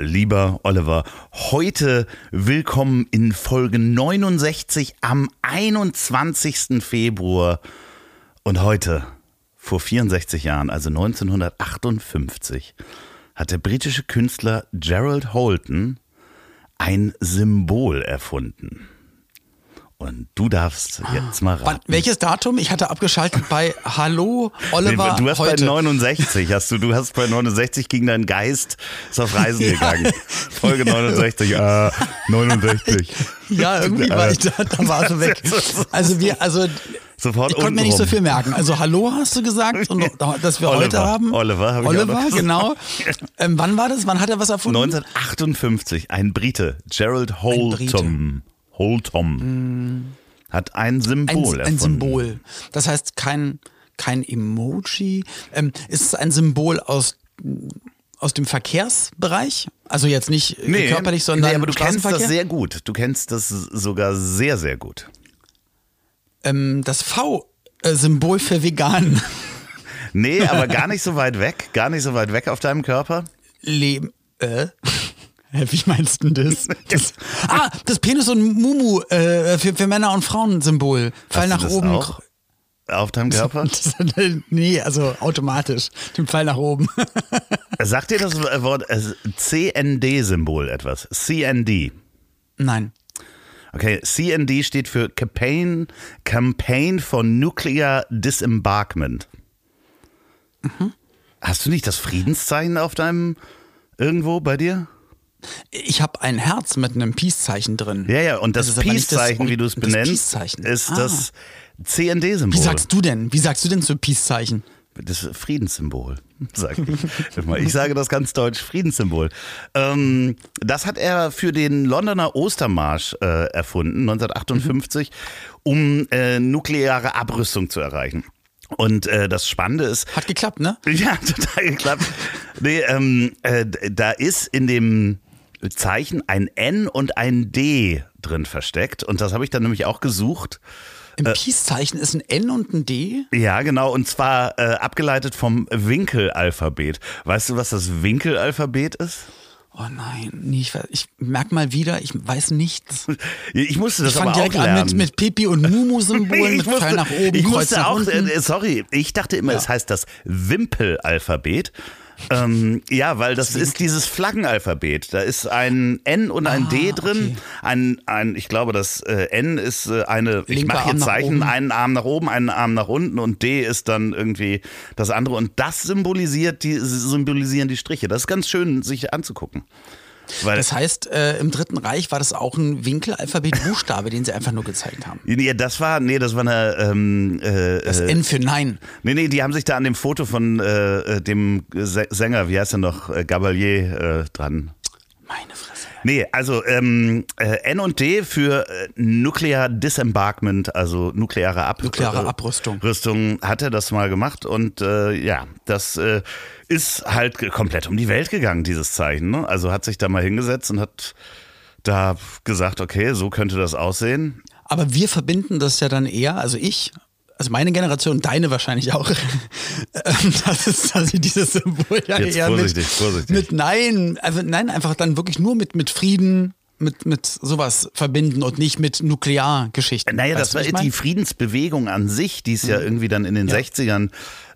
Lieber Oliver, heute willkommen in Folge 69 am 21. Februar. Und heute, vor 64 Jahren, also 1958, hat der britische Künstler Gerald Holton ein Symbol erfunden. Und du darfst jetzt mal raten. Wann, welches Datum? Ich hatte abgeschaltet bei Hallo Oliver. Nee, du hast heute. bei 69, hast du, du hast bei 69 gegen deinen Geist ist auf Reisen gegangen. Folge 69, äh, 69. Ja, irgendwie war ich da, da war sie weg. Also wir, also Sofort ich konnte mir nicht so viel merken. Also Hallo hast du gesagt und dass wir Oliver. heute haben. Oliver habe ich Oliver, noch genau. Ähm, wann war das? Wann hat er was erfunden? 1958, ein Brite, Gerald Brite. Holtom, Holtom, hat ein Symbol ein, ein. Symbol. Das heißt kein, kein Emoji. Ähm, ist es ein Symbol aus, aus dem Verkehrsbereich? Also jetzt nicht äh, körperlich, sondern nee, aber du kennst das sehr gut. Du kennst das sogar sehr, sehr gut. ähm, das V-Symbol für vegan. Nee, aber gar nicht so weit weg. Gar nicht so weit weg auf deinem Körper. Leben. Äh? Wie meinst du denn das? das? Ah, das Penis und Mumu äh, für, für Männer und Frauen Symbol. Fall nach das oben. auch auf deinem Körper? Das, nee, also automatisch. Den Pfeil nach oben. Sagt dir das Wort äh, CND-Symbol etwas? CND. Nein. Okay, CND steht für Campaign, Campaign for Nuclear Disembarkment. Mhm. Hast du nicht das Friedenszeichen auf deinem irgendwo bei dir? Ich habe ein Herz mit einem Peace-Zeichen drin. Ja, ja, und das, das- Peace-Zeichen, wie du es das benennst, Peace-Zeichen. ist Ah. das CND-Symbol. Wie sagst du denn? Wie sagst du denn zu Peace-Zeichen? Das Friedenssymbol, sag ich. Ich sage das ganz deutsch, Friedenssymbol. Ähm, das hat er für den Londoner Ostermarsch äh, erfunden, 1958, um äh, nukleare Abrüstung zu erreichen. Und äh, das Spannende ist, Hat geklappt, ne? ja, total geklappt. Nee, ähm, äh, da ist in dem Zeichen ein N und ein D drin versteckt. Und das habe ich dann nämlich auch gesucht. Im Peace-Zeichen ist ein N und ein D. Ja, genau. Und zwar äh, abgeleitet vom Winkelalphabet. Weißt du, was das Winkelalphabet ist? Oh nein, nee, ich, ich merk mal wieder, ich weiß nichts. Ich musste das Ich aber fange auch direkt lernen. an mit, mit Pipi und Mumu-Symbolen, mit Pfeil nach oben, ich Kreuz musste nach auch, unten. äh, sorry, ich dachte immer, es heißt das Wimpelalphabet. Ähm, ja, weil das ist dieses Flaggenalphabet. Da ist ein N und ein Ah, D drin. okay. Ein, ein, ich glaube, das äh, N ist äh, eine, ich Linker mache Arm hier nach Zeichen, einen Arm nach oben, einen Arm nach unten und D ist dann irgendwie das andere. Und das symbolisiert die, symbolisieren die Striche. Das ist ganz schön, sich anzugucken. Weil, Das heißt, äh, im Dritten Reich war das auch ein Winkelalphabet-Buchstabe, den sie einfach nur gezeigt haben. nee, das war, nee, das war eine, ähm, äh, Das äh, N für Nein. Nee, nee, die haben sich da an dem Foto von äh, äh, dem Sä- Sänger, wie heißt er noch, äh, Gabalier dran. Meine Fresse. Nee, also ähm, äh, N und D für äh, Nuclear Disembarkment, also nukleare, Ab Nukleare äh, Abrüstung. Rüstung hat er das mal gemacht und äh, ja, das äh, ist halt komplett um die Welt gegangen, dieses Zeichen. Ne? Also hat sich da mal hingesetzt und hat da gesagt, okay, so könnte das aussehen. Aber wir verbinden das ja dann eher, also ich, also meine Generation, deine wahrscheinlich auch, ähm, das ist, dass ich dieses Symbol ja Jetzt eher vorsichtig, mit, vorsichtig. mit Nein, also nein, einfach dann wirklich nur mit, mit Frieden, mit, mit sowas verbinden und nicht mit Nukleargeschichten. Naja, Weißt das war ich die mein? Mhm. Friedensbewegung an sich, die es ja irgendwie dann in den 60ern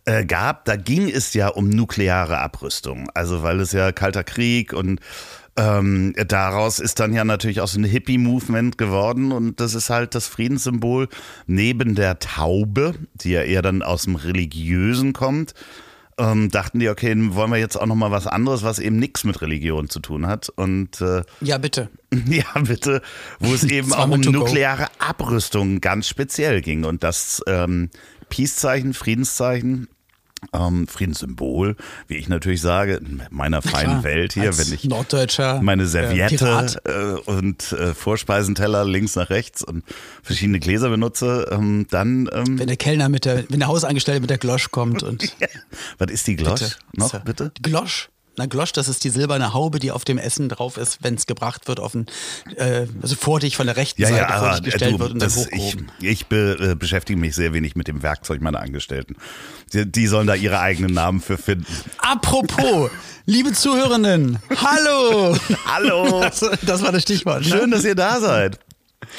äh, gab. Da ging es ja um nukleare Abrüstung. Also weil es ja Kalter Krieg und ähm, daraus ist dann ja natürlich auch so ein Hippie-Movement geworden und das ist halt das Friedenssymbol neben der Taube, die ja eher dann aus dem Religiösen kommt. Ähm, dachten die, okay, wollen wir jetzt auch noch mal was anderes, was eben nichts mit Religion zu tun hat. Und äh, Ja, bitte. ja, bitte, wo es eben auch um nukleare Abrüstung ganz speziell ging. Und das ähm, Peace-Zeichen, Friedenszeichen, ähm, Friedenssymbol, wie ich natürlich sage, in meiner feinen Klar, Welt hier, wenn ich Norddeutscher meine äh, Serviette äh, und äh, Vorspeisenteller links nach rechts und verschiedene Gläser benutze, ähm, dann ähm, Wenn der Kellner mit der, wenn der Hausangestellte mit der Glosch kommt und was ist die Glosch Bitte. noch bitte? Die Glosch. Na, Glosch, das ist die silberne Haube, die auf dem Essen drauf ist, wenn es gebracht wird, auf ein, äh, also vor dich von der rechten Ja, Seite ja, vor dich gestellt du, wird und dann das, ich, hochgehoben. ich be, äh, beschäftige mich sehr wenig mit dem Werkzeug meiner Angestellten. Die, die sollen da ihre eigenen Namen für finden. Apropos, liebe Zuhörenden, hallo! Hallo, Das, das war das Stichwort. Ne? schön, dass ihr da seid.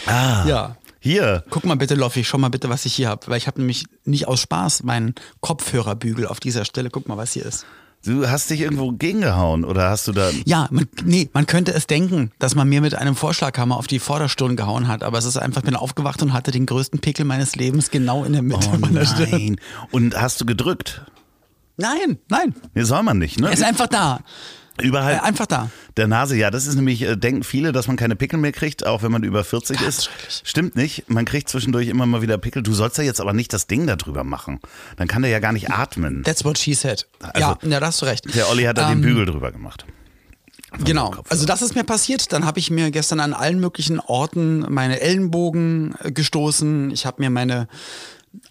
Ah, Ja. hier. Guck mal bitte, Loffi, schau mal bitte, was ich hier habe. Weil ich habe nämlich nicht aus Spaß meinen Kopfhörerbügel auf dieser Stelle. Guck mal, was hier ist. Du hast dich irgendwo gegengehauen oder hast du da... Ja, man, nee, man könnte es denken, dass man mir mit einem Vorschlaghammer auf die Vorderstirn gehauen hat, aber es ist einfach, ich bin aufgewacht und hatte den größten Pickel meines Lebens genau in der Mitte Oh meiner Stirn. nein. Und hast du gedrückt? Nein, nein. Nee, soll man nicht, ne? Er ist einfach da. Überall Äh, einfach da. der Nase, ja, das ist nämlich, äh, denken viele, dass man keine Pickel mehr kriegt, auch wenn man über 40 ist. schrecklich. Stimmt nicht. Man kriegt zwischendurch immer mal wieder Pickel. Du sollst ja jetzt aber nicht das Ding da drüber machen. Dann kann der ja gar nicht atmen. That's what she said. Also- ja, ja, da hast du recht. Der Olli hat da den Ähm, Bügel drüber gemacht. Genau. Also das ist mir passiert. Dann habe ich mir gestern an allen möglichen Orten meine Ellenbogen äh, gestoßen. Ich habe mir meine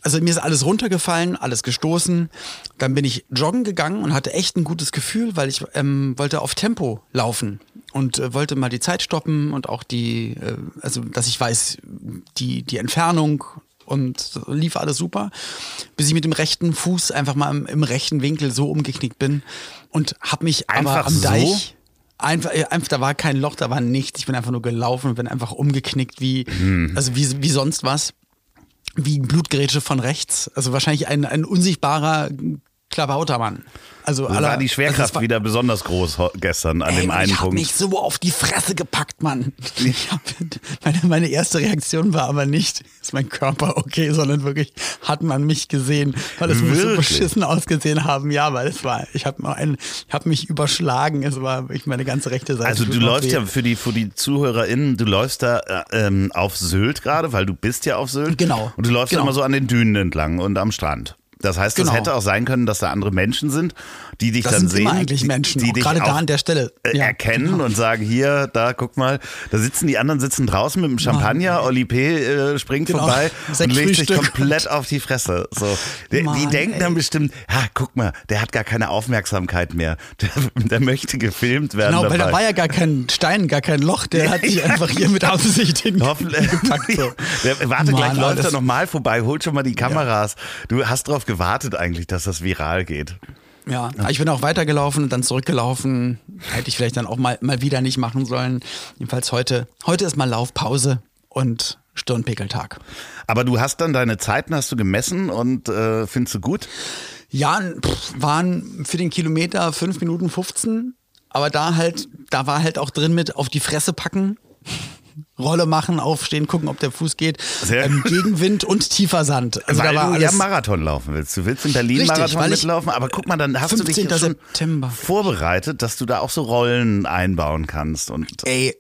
also mir ist alles runtergefallen, alles gestoßen. Dann bin ich joggen gegangen und hatte echt ein gutes Gefühl, weil ich ähm, wollte auf Tempo laufen und äh, wollte mal die Zeit stoppen und auch die, äh, also dass ich weiß, die, die Entfernung und lief alles super, bis ich mit dem rechten Fuß einfach mal im, im rechten Winkel so umgeknickt bin und habe mich Einfach aber am so? Deich Einfach, einfach, da war kein Loch, da war nichts. Ich bin einfach nur gelaufen und bin einfach umgeknickt wie, Hm. also wie, wie sonst was. Wie Blutgerätsche von rechts. Also wahrscheinlich ein, ein unsichtbarer Klavautermann. Also Da war die also Schwerkraft es war- wieder besonders groß gestern an Ey, dem einen ich Punkt. mich so auf die Fresse gepackt, Mann. Ich hab, meine, meine erste Reaktion war aber nicht, ist mein Körper okay, sondern wirklich, hat man mich gesehen, weil es muss so Wirklich? beschissen ausgesehen haben. Ja, weil es war, ich habe ich hab mich überschlagen, es war wirklich meine ganze rechte Seite. Also du läufst ja für die, für die ZuhörerInnen, du läufst da äh, ähm, auf Sylt gerade, weil du bist ja auf Sylt. Genau. Und du läufst Genau. immer so an den Dünen entlang und am Strand. Das heißt, es Genau. hätte auch sein können, dass da andere Menschen sind, die dich Das dann sind sehen, immer eigentlich Menschen, die dich gerade da an der Stelle. äh, Ja, erkennen genau. und sagen, hier, da, guck mal, da sitzen die anderen sitzen draußen mit dem Champagner, Olli P. Äh, springt Genau. vorbei und legt sich komplett auf die Fresse. So. Die, die Mann, denken dann ey. bestimmt, ha, guck mal, der hat gar keine Aufmerksamkeit mehr. Der, der möchte gefilmt werden Genau, weil dabei. da war ja gar kein Stein, gar kein Loch, der hat sich einfach hier mit Absicht hingepackt. So. Der, warte, Mann, gleich läuft er nochmal vorbei, holt schon mal die Kameras. Du hast darauf gewartet eigentlich, dass das viral geht. Ja, ich bin auch weitergelaufen und dann zurückgelaufen. Hätte ich vielleicht dann auch mal, mal wieder nicht machen sollen. Jedenfalls heute. Heute ist mal Laufpause und Stirnpickeltag. Aber du hast dann deine Zeiten hast du gemessen und äh, findest du gut? Ja, pff, waren für den Kilometer 5 Minuten 15. Aber da halt, da war halt auch drin mit auf die Fresse packen. Rolle machen, aufstehen, gucken, ob der Fuß geht. Ähm. Gegenwind und tiefer Sand. Also weil da war du alles. ja Marathon laufen willst. Du willst in Berlin Richtig, Marathon mitlaufen, aber guck mal, dann hast du dich 15. jetzt schon September. vorbereitet, dass du da auch so Rollen einbauen kannst. Und Ey,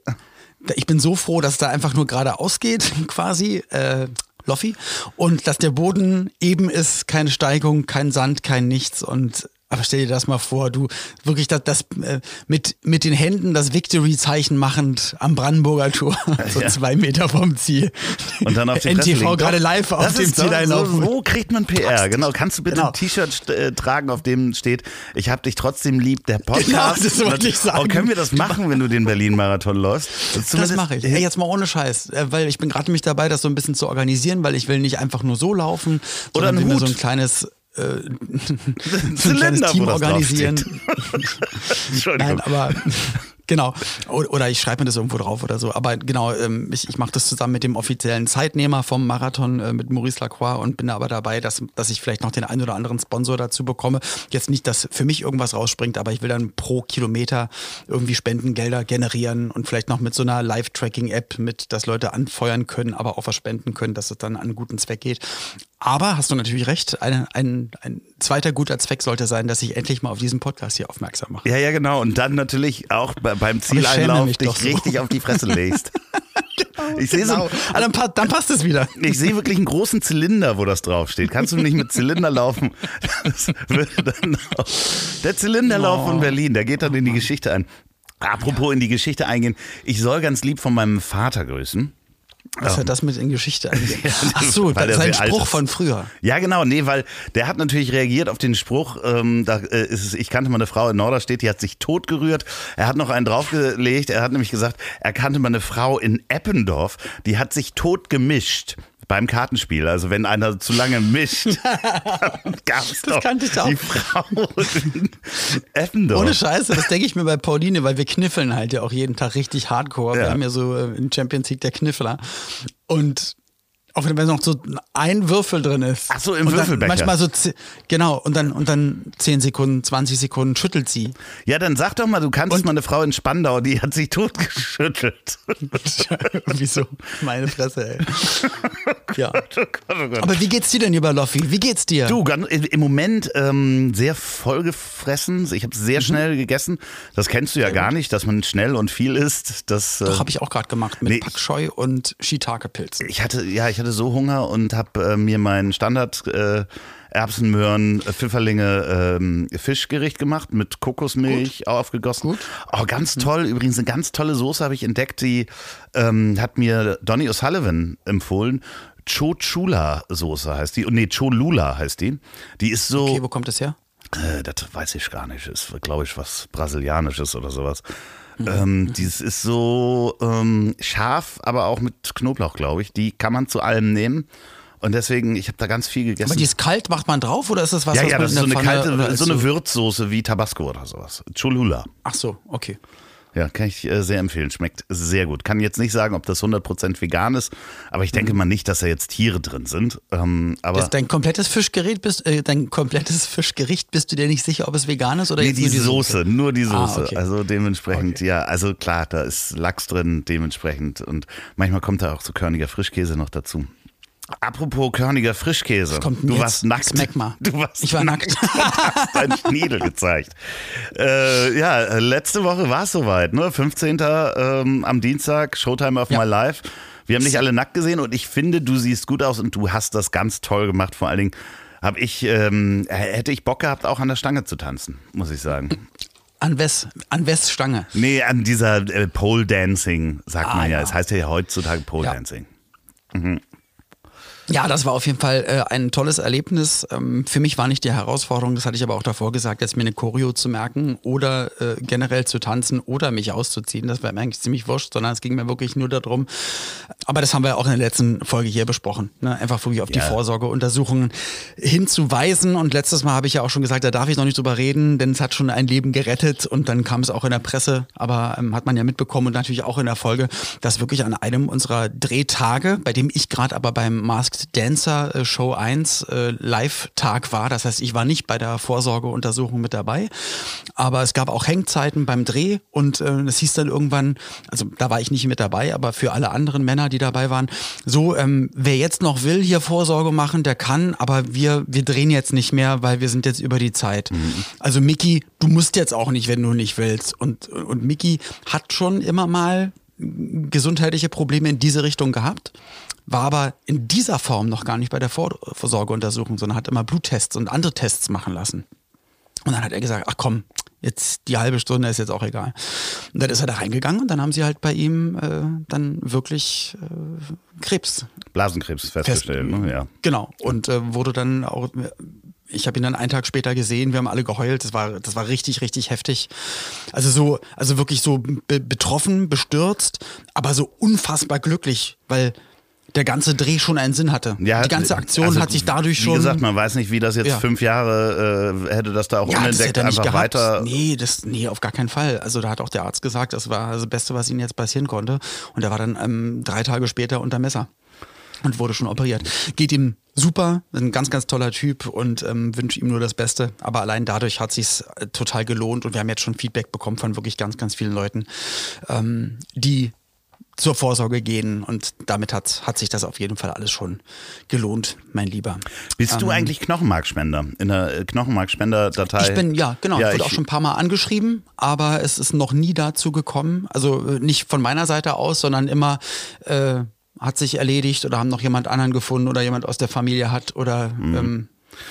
ich bin so froh, dass da einfach nur geradeaus geht, quasi, äh, Loffi. Und dass der Boden eben ist, keine Steigung, kein Sand, kein nichts. Und aber stell dir das mal vor, du wirklich das, das äh, mit, mit den Händen das Victory-Zeichen machend am Brandenburger Tor, so Ja. zwei Meter vom Ziel. Und dann auf die NTV gerade live auf dem Ziel einlaufen. So, wo kriegt man PR? Genau, kannst du bitte Genau. ein T-Shirt äh, tragen, auf dem steht, ich hab dich trotzdem lieb, der Podcast. Genau, das wollte ich sagen. Oh, können wir das machen, wenn du den Berlin-Marathon läufst? Das mache ich. Ey, jetzt mal ohne Scheiß, äh, weil ich bin gerade mich dabei, das so ein bisschen zu organisieren, weil ich will nicht einfach nur so laufen, Oder ein mir so Hut. ein kleines, äh, so ein kleines Team organisieren. Nein, aber genau. Oder ich schreibe mir das irgendwo drauf oder so. Aber genau, ähm, ich, ich mache das zusammen mit dem offiziellen Zeitnehmer vom Marathon, äh, mit Maurice Lacroix und bin aber dabei, dass, dass ich vielleicht noch den einen oder anderen Sponsor dazu bekomme. Jetzt nicht, dass für mich irgendwas rausspringt, aber ich will dann pro Kilometer irgendwie Spendengelder generieren und vielleicht noch mit so einer Live-Tracking-App mit, dass Leute anfeuern können, aber auch was spenden können, dass es dann an einen guten Zweck geht. Aber hast du natürlich recht, eine, ein, ein zweiter guter Zweck sollte sein, dass ich endlich mal auf diesen Podcast hier aufmerksam mache. Ja, ja, genau. Und dann natürlich auch bei- beim Zieleinlauf dich so. richtig auf die Fresse legst. Ich sehe so, Genau. Ah, dann, dann passt es wieder. ich sehe wirklich einen großen Zylinder, wo das draufsteht. Kannst du nicht mit Zylinder laufen? Der Zylinderlauf Oh. von Berlin, der geht dann in die Geschichte ein. Apropos in die Geschichte eingehen, ich soll ganz lieb von meinem Vater grüßen. Was hat das mit in Geschichte angeht? Ach so, sein Spruch von früher. Ja, genau, nee, weil der hat natürlich reagiert auf den Spruch, ähm, da äh, ist es, ich kannte mal eine Frau in Norderstedt, die hat sich tot gerührt. Er hat noch einen draufgelegt, er hat nämlich gesagt, er kannte mal eine Frau in Eppendorf, die hat sich tot gemischt. Beim Kartenspiel, also wenn einer zu lange mischt, gab es doch kannte ich auch. die Frau. Ohne Scheiße, das denke ich mir bei Pauline, weil wir kniffeln halt ja auch jeden Tag richtig hardcore. Wir Ja. haben ja so äh, in Champions League der Kniffler. Und auch wenn noch so ein Würfel drin ist. Ach so, im und Würfelbecher. Manchmal so, genau, und dann, und dann 10 Sekunden, 20 Sekunden schüttelt sie. Ja, dann sag doch mal, du kanntest mal eine Frau in Spandau, die hat sich totgeschüttelt. Wieso? Meine Fresse, ey. Ja. Oh oh. Aber wie geht's dir denn, lieber Loffi? Wie geht's dir? Du, im Moment ähm, sehr vollgefressen. Ich habe Mhm. sehr schnell gegessen. Das kennst du ja gar nicht, dass man schnell und viel isst. Das, äh, Doch, habe ich auch gerade gemacht mit nee, Pak Choi und Shiitake-Pilzen. ich hatte, ja, ich hatte so Hunger und habe äh, mir mein Standard äh, Erbsen, Möhren, äh, Pfifferlinge ähm, Fischgericht gemacht mit Kokosmilch aufgegossen. Gut. Oh, ganz toll. Übrigens eine ganz tolle Soße habe ich entdeckt, die ähm, hat mir Donny O'Sullivan empfohlen. Chochula Soße heißt die. Nee, Cholula heißt die. Die ist so. Okay, wo kommt das her? Äh, das weiß ich gar nicht. Ist, glaube ich, was Brasilianisches oder sowas. Mhm. Ähm, dieses ist so ähm, scharf, aber auch mit Knoblauch, glaube ich. Die kann man zu allem nehmen. Und deswegen, ich habe da ganz viel gegessen. Aber die ist kalt, macht man drauf oder ist das was, ja, was ja, das ist so eine Pfanne kalte, so eine Würzsoße wie Tabasco oder sowas. Cholula. Ach so, okay. Ja, kann ich äh, sehr empfehlen. Schmeckt sehr gut. Kann jetzt nicht sagen, ob das 100% vegan ist, aber ich denke mal nicht, dass da jetzt Tiere drin sind. Ähm, aber Das, dein komplettes Fischgerät bist, äh, dein komplettes Fischgericht, bist du dir nicht sicher, ob es vegan ist oder Nee, jetzt die, nur die Soße, nur die Ah, Soße. okay. Also dementsprechend, ja, also klar, da ist Lachs drin, dementsprechend. Und manchmal kommt da auch so körniger Frischkäse noch dazu. Apropos körniger Frischkäse. du warst nackt. Du warst Ich war nackt. Du hast deinen Schniedel gezeigt. Äh, ja, letzte Woche war es soweit, ne? 15. Ähm, am Dienstag, Showtime of Ja. My Life. Wir haben dich alle nackt gesehen und ich finde, du siehst gut aus und du hast das ganz toll gemacht. Vor allen Dingen habe ich, ähm, hätte ich Bock gehabt, auch an der Stange zu tanzen, muss ich sagen. An Wes, an Wes Stange. Nee, an dieser äh, Pole Dancing, sagt Ah, man ja. ja. Es heißt ja heutzutage Pole Ja. Dancing. Ja, das war auf jeden Fall äh, ein tolles Erlebnis. Ähm, für mich war nicht die Herausforderung, das hatte ich aber auch davor gesagt, jetzt mir eine Choreo zu merken oder äh, generell zu tanzen oder mich auszuziehen. Das war mir eigentlich ziemlich wurscht, sondern es ging mir wirklich nur darum. Aber das haben wir ja auch in der letzten Folge hier besprochen. Ne? Einfach wirklich auf die Ja. Vorsorgeuntersuchungen hinzuweisen. Und letztes Mal habe ich ja auch schon gesagt, da darf ich noch nicht drüber reden, denn es hat schon ein Leben gerettet und dann kam es auch in der Presse, aber ähm, hat man ja mitbekommen und natürlich auch in der Folge, dass wirklich an einem unserer Drehtage, bei dem ich gerade aber beim Masked Dancer äh, Show 1 äh, Live-Tag war, das heißt, ich war nicht bei der Vorsorgeuntersuchung mit dabei, aber es gab auch Hängzeiten beim Dreh und äh, es hieß dann irgendwann, also da war ich nicht mit dabei, aber für alle anderen Männer, die dabei waren, so, ähm, wer jetzt noch will, hier Vorsorge machen, der kann, aber wir, wir drehen jetzt nicht mehr, weil wir sind jetzt über die Zeit. Also Mickey, du musst jetzt auch nicht, wenn du nicht willst. Und, und Mickey hat schon immer mal gesundheitliche Probleme in diese Richtung gehabt, war aber in dieser Form noch gar nicht bei der Vor Vorsorgeuntersuchung, sondern hat immer Bluttests und andere Tests machen lassen. Und dann hat er gesagt, ach komm, jetzt die halbe Stunde ist jetzt auch egal. Und dann ist er da reingegangen und dann haben sie halt bei ihm äh, dann wirklich äh, Krebs. Blasenkrebs festgestellt, ne? Ja. Genau. Und äh, wurde dann auch. Ich habe ihn dann einen Tag später gesehen, wir haben alle geheult, das war, das war richtig, richtig heftig. Also so, also wirklich so be betroffen, bestürzt, aber so unfassbar glücklich, weil der ganze Dreh schon einen Sinn hatte. Ja, Die ganze Aktion also, hat sich dadurch schon. Wie gesagt, man weiß nicht, wie das jetzt Ja. fünf Jahre äh, hätte das da auch ja, unentdeckt hätte nicht einfach gehabt. weiter. Nee, das, nee, auf gar keinen Fall. Also da hat auch der Arzt gesagt, das war das Beste, was ihm jetzt passieren konnte. Und er war dann ähm, drei Tage später unter Messer und wurde schon operiert. Geht ihm super, ein ganz, ganz toller Typ und ähm, wünsche ihm nur das Beste. Aber allein dadurch hat sich's äh, total gelohnt und wir haben jetzt schon Feedback bekommen von wirklich ganz, ganz vielen Leuten, ähm, die zur Vorsorge gehen und damit hat, hat sich das auf jeden Fall alles schon gelohnt, mein Lieber. Bist ähm, du eigentlich Knochenmarkspender in der äh, Knochenmarkspender-Datei? Ich bin, ja, genau. Ja, ich wurde auch schon ein paar Mal angeschrieben, aber es ist noch nie dazu gekommen. Also äh, nicht von meiner Seite aus, sondern immer äh, hat sich erledigt oder haben noch jemand anderen gefunden oder jemand aus der Familie hat oder mhm. ähm,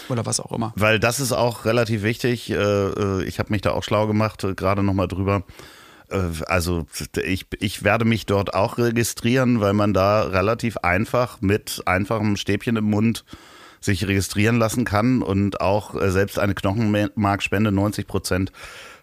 oder was auch immer. Weil das ist auch relativ wichtig. Äh, ich habe mich da auch schlau gemacht, gerade nochmal drüber. Äh, also ich, ich werde mich dort auch registrieren, weil man da relativ einfach mit einfachem Stäbchen im Mund sich registrieren lassen kann und auch äh, selbst eine Knochenmarkspende 90 Prozent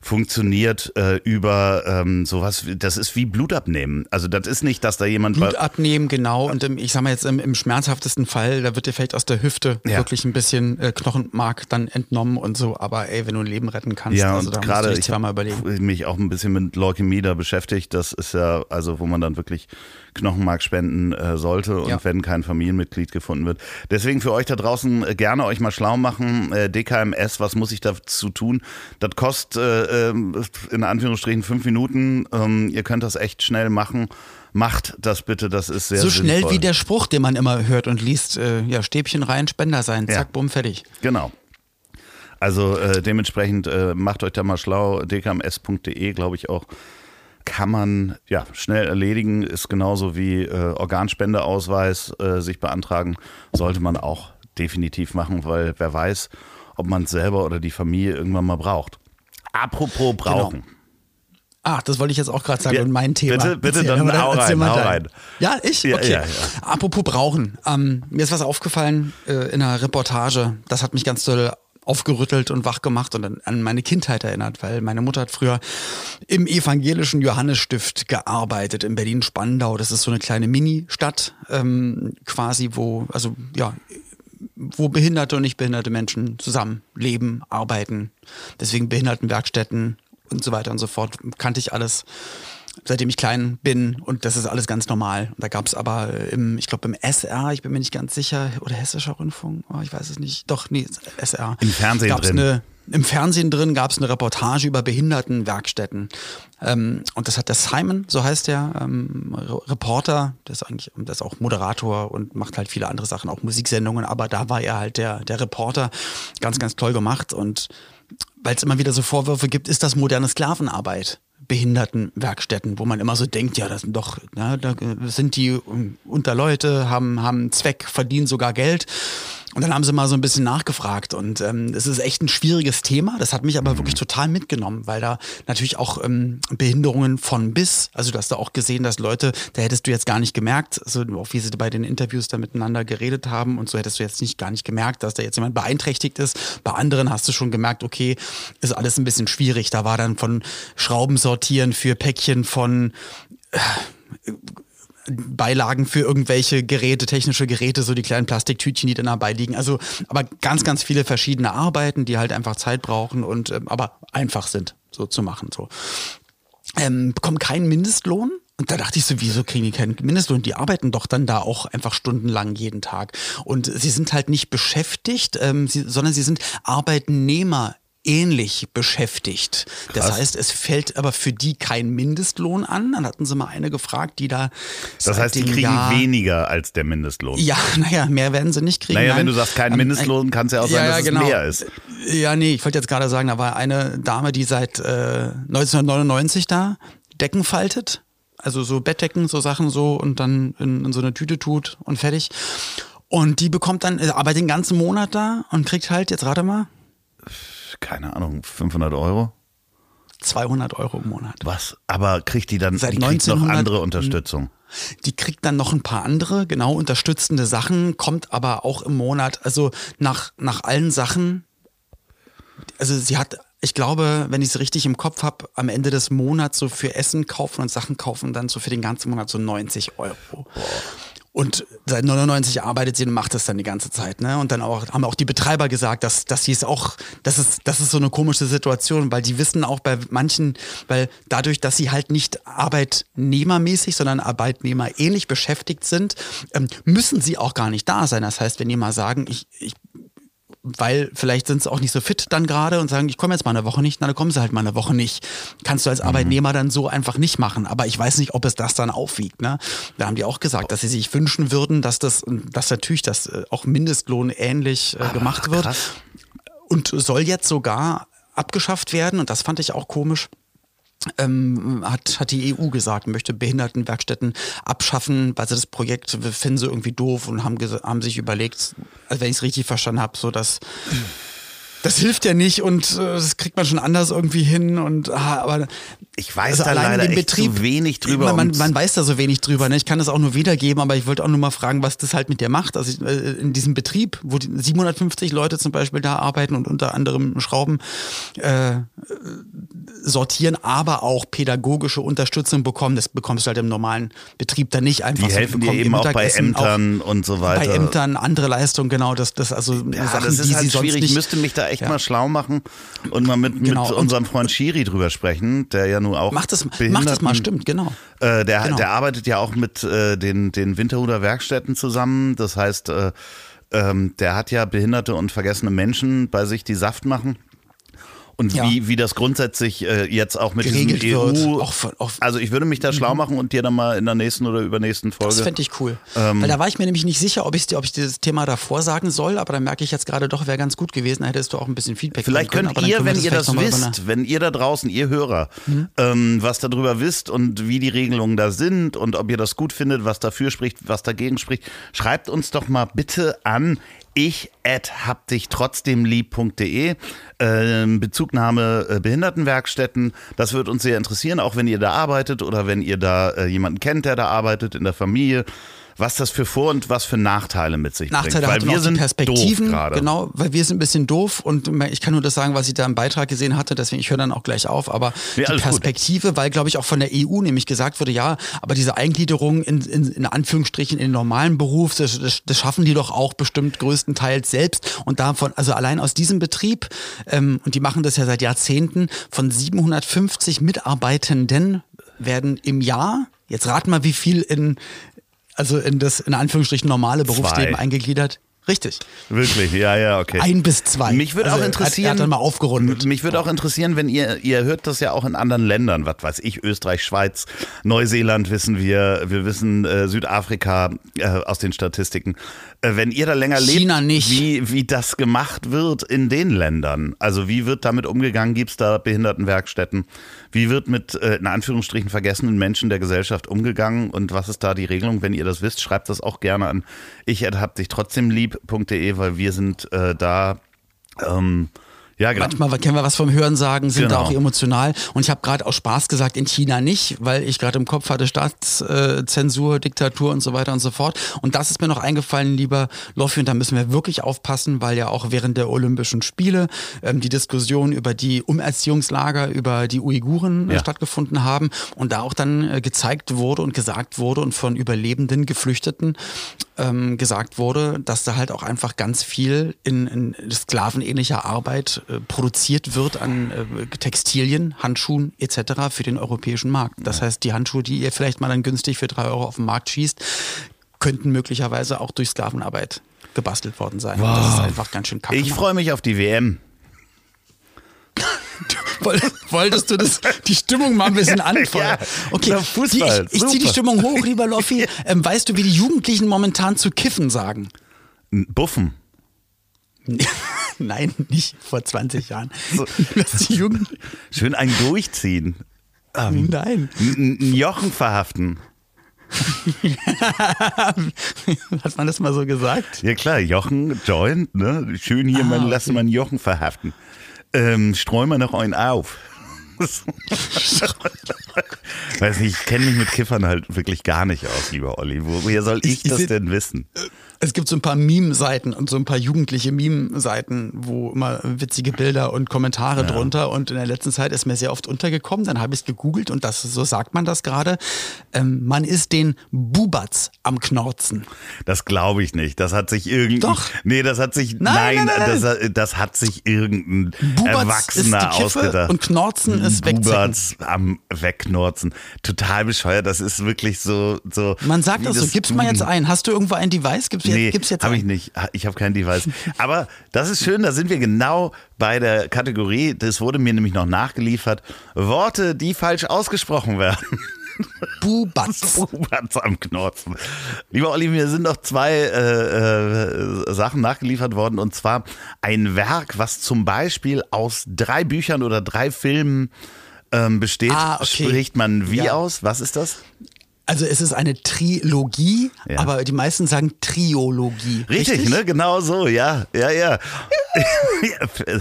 funktioniert äh, über ähm, sowas, das ist wie Blut abnehmen. Also das ist nicht, dass da jemand... Blut abnehmen, genau. Und im, ich sag mal jetzt im, im schmerzhaftesten Fall, da wird dir vielleicht aus der Hüfte ja. wirklich ein bisschen äh, Knochenmark dann entnommen und so. Aber ey, wenn du ein Leben retten kannst, ja, also da gerade ich zweimal überlegen. mich auch ein bisschen mit Leukämie da beschäftigt. Das ist ja, also wo man dann wirklich Knochenmark spenden äh, sollte und ja. wenn kein Familienmitglied gefunden wird. Deswegen für euch da draußen äh, gerne euch mal schlau machen. Äh, DKMS, was muss ich dazu tun? Das kostet äh, ähm, in Anführungsstrichen fünf Minuten. Ähm, ihr könnt das echt schnell machen. Macht das bitte, das ist sehr So schnell sinnvoll. wie der Spruch, den man immer hört und liest. Äh, ja, Stäbchen rein, Spender sein. Zack, ja. bumm, fertig. Genau. Also äh, dementsprechend äh, macht euch da mal schlau. dkms.de, glaube ich auch, kann man ja schnell erledigen. Ist genauso wie äh, Organspendeausweis äh, sich beantragen. Sollte man auch definitiv machen, weil wer weiß, ob man es selber oder die Familie irgendwann mal braucht. Apropos brauchen. Genau. Ah, das wollte ich jetzt auch gerade sagen ja, und mein Thema. Bitte, bitte, dann ja, hau rein, hau rein. Ja, ich? Okay. Ja, Apropos brauchen. Ähm, mir ist was aufgefallen äh, in einer Reportage. Das hat mich ganz doll aufgerüttelt und wach gemacht und an, an meine Kindheit erinnert, weil meine Mutter hat früher im evangelischen Johannesstift gearbeitet in Berlin-Spandau. Das ist so eine kleine Mini-Stadt ähm, quasi, wo, also ja, wo behinderte und nicht behinderte Menschen zusammen leben, arbeiten. Deswegen Behindertenwerkstätten und so weiter und so fort. Kannte ich alles, seitdem ich klein bin und das ist alles ganz normal. Da gab es aber im, ich glaube im SR, ich bin mir nicht ganz sicher, oder Hessischer Rundfunk, oh, ich weiß es nicht. Doch, nee, SR. Im Fernsehen gab's drin. Eine, im Fernsehen drin gab es eine Reportage über Behindertenwerkstätten. Ähm, und das hat der Simon, so heißt der, ähm, Reporter, der ist eigentlich, der ist auch Moderator und macht halt viele andere Sachen, auch Musiksendungen, aber da war er halt der, der Reporter. Ganz, ganz toll gemacht. Und weil es immer wieder so Vorwürfe gibt, ist das moderne Sklavenarbeit. Behindertenwerkstätten, wo man immer so denkt, ja, das sind doch, na, da sind die unter Leute, haben, haben Zweck, verdienen sogar Geld. Und dann haben sie mal so ein bisschen nachgefragt und ähm, es ist echt ein schwieriges Thema. Das hat mich aber wirklich total mitgenommen, weil da natürlich auch ähm, Behinderungen von bis, also du hast da auch gesehen, dass Leute, da hättest du jetzt gar nicht gemerkt, also auch wie sie bei den Interviews da miteinander geredet haben und so hättest du jetzt nicht gar nicht gemerkt, dass da jetzt jemand beeinträchtigt ist. Bei anderen hast du schon gemerkt, okay, ist alles ein bisschen schwierig. Da war dann von Schrauben sortieren für Päckchen von äh, Beilagen für irgendwelche Geräte, technische Geräte, so die kleinen Plastiktütchen, die dann dabei liegen. Also, aber ganz, ganz viele verschiedene Arbeiten, die halt einfach Zeit brauchen und äh, aber einfach sind, so zu machen. So. Ähm, bekommen keinen Mindestlohn. Und da dachte ich so, wieso kriegen die keinen Mindestlohn? Die arbeiten doch dann da auch einfach stundenlang jeden Tag. Und sie sind halt nicht beschäftigt, ähm, sie, sondern sie sind Arbeitnehmer ähnlich beschäftigt. Krass. Das heißt, es fällt aber für die kein Mindestlohn an. Dann hatten sie mal eine gefragt, die da. Das heißt, die kriegen Jahr weniger als der Mindestlohn. Ja, naja, mehr werden sie nicht kriegen. Naja, Nein. wenn du sagst kein ähm, Mindestlohn, kann es ja auch sein, ja, dass genau. es mehr ist. Ja, nee, ich wollte jetzt gerade sagen, da war eine Dame, die seit äh, 1999 da Decken faltet. Also so Bettdecken, so Sachen so und dann in, in so eine Tüte tut und fertig. Und die bekommt dann, arbeitet den ganzen Monat da und kriegt halt, jetzt rate mal, keine Ahnung, 500 Euro? 200 Euro im Monat. Was? Aber kriegt die dann Seit die kriegt noch andere Unterstützung? Die kriegt dann noch ein paar andere, genau unterstützende Sachen, kommt aber auch im Monat, also nach, nach allen Sachen. Also sie hat, ich glaube, wenn ich es richtig im Kopf habe, am Ende des Monats so für Essen kaufen und Sachen kaufen, dann so für den ganzen Monat so 90 Euro. Boah. Und seit 99 arbeitet sie und macht das dann die ganze Zeit, ne? Und dann auch, haben auch die Betreiber gesagt, dass, dass sie es auch, das ist, das ist so eine komische Situation, weil die wissen auch bei manchen, weil dadurch, dass sie halt nicht arbeitnehmermäßig, sondern arbeitnehmerähnlich beschäftigt sind, ähm, müssen sie auch gar nicht da sein. Das heißt, wenn die mal sagen, ich, ich weil vielleicht sind sie auch nicht so fit dann gerade und sagen, ich komme jetzt mal eine Woche nicht, na, dann kommen sie halt mal eine Woche nicht. Kannst du als Arbeitnehmer dann so einfach nicht machen. Aber ich weiß nicht, ob es das dann aufwiegt. Ne? Da haben die auch gesagt, dass sie sich wünschen würden, dass das, dass natürlich das äh, auch Mindestlohn ähnlich äh, gemacht wird. krass. Und soll jetzt sogar abgeschafft werden. Und das fand ich auch komisch ähm, hat, hat die EU gesagt, möchte Behindertenwerkstätten abschaffen, weil sie das Projekt finden sie irgendwie doof und haben, haben sich überlegt, also wenn ich es richtig verstanden habe, so dass das hilft ja nicht und äh, das kriegt man schon anders irgendwie hin und ah, aber Ich weiß also da allein leider echt Betrieb, zu wenig drüber. Man, man, man weiß da so wenig drüber. Ne? Ich kann das auch nur wiedergeben, aber ich wollte auch nur mal fragen, was das halt mit dir macht. Also ich, äh, in diesem Betrieb, wo die 750 Leute zum Beispiel da arbeiten und unter anderem Schrauben äh, sortieren, aber auch pädagogische Unterstützung bekommen. Das bekommst du halt im normalen Betrieb dann nicht einfach. die so. helfen dir eben auch bei Ämtern und so weiter. Bei Ämtern andere Leistungen, genau. Das, das also Ja, Sachen, das ist die halt sie sonst schwierig. nicht. Ich müsste mich da echt Ja. mal schlau machen und mal mit, Genau. mit unserem Freund Schiri drüber sprechen, der ja nur auch Mach das, mach das mal, stimmt, genau. Äh, der, Genau. der arbeitet ja auch mit äh, den, den Winterhuder Werkstätten zusammen. Das heißt, äh, ähm, der hat ja behinderte und vergessene Menschen bei sich, die Saft machen. Und Ja. wie, wie das grundsätzlich äh, jetzt auch mit Geregelt diesem wird. EU. Auch von- auch- also ich würde mich da schlau machen und dir dann mal in der nächsten oder übernächsten Folge. Das fände ich cool. Ähm, Weil da war ich mir nämlich nicht sicher, ob ich, dir- ob ich dieses Thema davor sagen soll, aber da merke ich jetzt gerade doch, wäre ganz gut gewesen. Da hättest du auch ein bisschen Feedback Vielleicht können, könnt ihr, können wir wenn ihr das wisst, wenn ihr da draußen, ihr Hörer, ähm, was darüber wisst und wie die Regelungen da sind und ob ihr das gut findet, was dafür spricht, was dagegen spricht, schreibt uns doch mal bitte an ich at hab dich trotzdem lieb.de ähm, Bezugnahme äh, Behindertenwerkstätten. Das wird uns sehr interessieren, auch wenn ihr da arbeitet oder wenn ihr da äh, jemanden kennt, der da arbeitet in der Familie. Was das für Vor- und was für Nachteile mit sich Nachteile bringt. Weil und wir sind Perspektiven, doof gerade. genau, weil wir sind ein bisschen doof und ich kann nur das sagen, was ich da im Beitrag gesehen hatte, deswegen ich höre dann auch gleich auf, aber Ja, die alles gut. Perspektive, weil glaube ich auch von der EU nämlich gesagt wurde, ja, aber diese Eingliederung in, in, in Anführungsstrichen in den normalen Beruf, das, das, das schaffen die doch auch bestimmt größtenteils selbst und davon, also allein aus diesem Betrieb, ähm, und die machen das ja seit Jahrzehnten, von 750 Mitarbeitenden werden im Jahr, jetzt rat mal, wie viel in, also in das in Anführungsstrichen normale Berufsleben Zwei. eingegliedert. Richtig. Wirklich, ja, ja, okay. Ein bis zwei. Mich würde Also auch er hat- interessieren. Er hat dann mal aufgerundet. Mich würde auch interessieren, wenn ihr, ihr hört das ja auch in anderen Ländern, was weiß ich, Österreich, Schweiz, Neuseeland wissen wir, wir wissen äh, Südafrika äh, aus den Statistiken. Äh, wenn ihr da länger China lebt, nicht. Wie, wie das gemacht wird in den Ländern. Also wie wird damit umgegangen? Gibt es da Behindertenwerkstätten? Wie wird mit äh, in Anführungsstrichen vergessenen Menschen der Gesellschaft umgegangen? Und was ist da die Regelung? Wenn ihr das wisst, schreibt das auch gerne an ich hab dich trotzdem lieb.de, weil wir sind äh, da. Ähm, ja, genau. Manchmal kennen wir was vom Hören sagen, sind da Genau. auch emotional. Und ich habe gerade aus Spaß gesagt, in China nicht, weil ich gerade im Kopf hatte Staatszensur, Diktatur und so weiter und so fort. Und das ist mir noch eingefallen, lieber Loffi, und da müssen wir wirklich aufpassen, weil ja auch während der Olympischen Spiele ähm, die Diskussion über die Umerziehungslager, über die Uiguren äh, Ja. stattgefunden haben und da auch dann äh, gezeigt wurde und gesagt wurde und von Überlebenden, Geflüchteten ähm, gesagt wurde, dass da halt auch einfach ganz viel in, in sklavenähnlicher Arbeit äh, produziert wird an äh, Textilien, Handschuhen etc. für den europäischen Markt. Das heißt, die Handschuhe, die ihr vielleicht mal dann günstig für drei Euro auf dem Markt schießt, könnten möglicherweise auch durch Sklavenarbeit gebastelt worden sein. Das ist einfach ganz schön kacke. Ich freue mich auf die WM. Woll- Wolltest du das, die Stimmung mal ein bisschen anfeuern? Okay, Fußball, ich, ich ziehe die. Stimmung hoch, lieber Loffi. Ähm, weißt du, wie die Jugendlichen momentan zu kiffen sagen? Buffen. Nein, nicht vor 20 Jahren. So. Was die Jugend. Schön ein Durchziehen. Ähm, Nein. Jochen verhaften. Hat man das mal so gesagt? Ja klar, Jochen joint, ne? Schön hier, man, Ah, lass okay. mal einen Jochen verhaften. Ähm, streu mal noch einen auf. Weiß nicht, ich kenne mich mit Kiffern halt wirklich gar nicht aus, lieber Olli. Woher soll ich, Ich- das denn wissen? Es gibt so ein paar Meme-Seiten und so ein paar jugendliche Meme-Seiten, wo immer witzige Bilder und Kommentare drunter. Und in der letzten Zeit ist mir sehr oft untergekommen. Dann habe ich es gegoogelt und das, so sagt man das gerade. Ähm, man ist den Bubatz am Knorzen. Das glaube ich nicht. Das hat sich irgendein. Doch. Nee, das hat sich. Nein, Nein, nein, nein, Das, hat- das hat sich irgendein Bubatz Erwachsener ausgedacht. und Knorzen ist Wegzecken. Bubatz am Wegknorzen. Total bescheuert. Das ist wirklich so. so Man sagt das so. Gib's mal jetzt ein. Hast du irgendwo ein Device? Gib's jetzt, nee, gib's jetzt habe ich nicht. Ich habe kein Device. Aber das ist schön, da sind wir genau bei der Kategorie, das wurde mir nämlich noch nachgeliefert, Worte, die falsch ausgesprochen werden. Bubatz. Bubatz am Knorzen. Lieber Olli, mir sind noch zwei äh, äh, Sachen nachgeliefert worden und zwar ein Werk, was zum Beispiel aus drei Büchern oder drei Filmen ähm, besteht. Ah, okay. Spricht man wie Ja. aus? Was ist das? Also es ist eine Trilogie, Ja. aber die meisten sagen Triologie. Richtig, ne? Genau so, ja, ja, ja.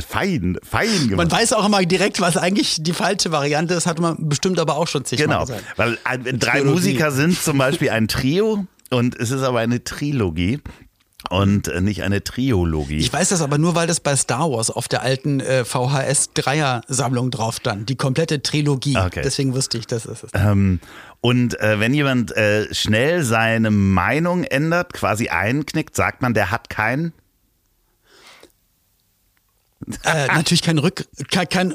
Fein, fein gemacht. Man weiß auch immer direkt, was eigentlich die falsche Variante ist, hat man bestimmt aber auch schon zigmal Genau, gesagt. weil äh, drei Trilogie. Musiker sind zum Beispiel ein Trio und es ist aber eine Trilogie und äh, nicht eine Triologie. Ich weiß das aber nur, weil das bei Star Wars auf der alten äh, VHS-Dreier-Sammlung drauf stand. Die komplette Trilogie. Okay. Deswegen wusste ich, das ist es. Ähm, und äh, wenn jemand äh, schnell seine Meinung ändert, quasi einknickt, sagt man, der hat keinen. Äh, natürlich kein Rück, kein, kein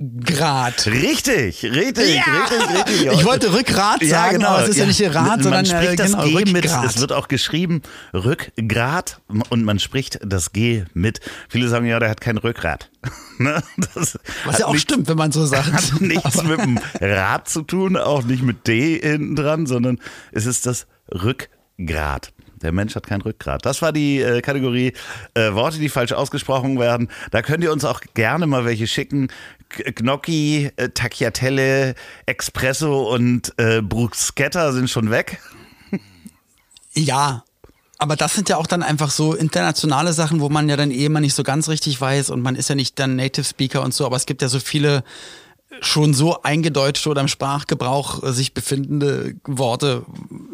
Rückgrat. Richtig, richtig, Ja! richtig, richtig. Ich wollte Rückgrat sagen, aber es ist ja nicht Rad, man sondern, spricht äh, das genau, G mit. Rückgrat. Es wird auch geschrieben Rückgrat und man spricht das G mit. Viele sagen ja, der hat kein Rückgrat. Ne? Was ja auch nichts- stimmt, wenn man so sagt. hat nichts mit dem Rad zu tun, auch nicht mit D hinten dran, sondern es ist das Rückgrat. Der Mensch hat kein Rückgrat. Das war die äh, Kategorie äh, Worte, die falsch ausgesprochen werden. Da könnt ihr uns auch gerne mal welche schicken. Gnocchi, äh, Tagliatelle, Espresso und äh, Bruschetta sind schon weg. Ja, aber das sind ja auch dann einfach so internationale Sachen, wo man ja dann eh immer nicht so ganz richtig weiß und man ist ja nicht dann Native Speaker und so, aber es gibt ja so viele schon so eingedeutschte oder im Sprachgebrauch äh, sich befindende Worte,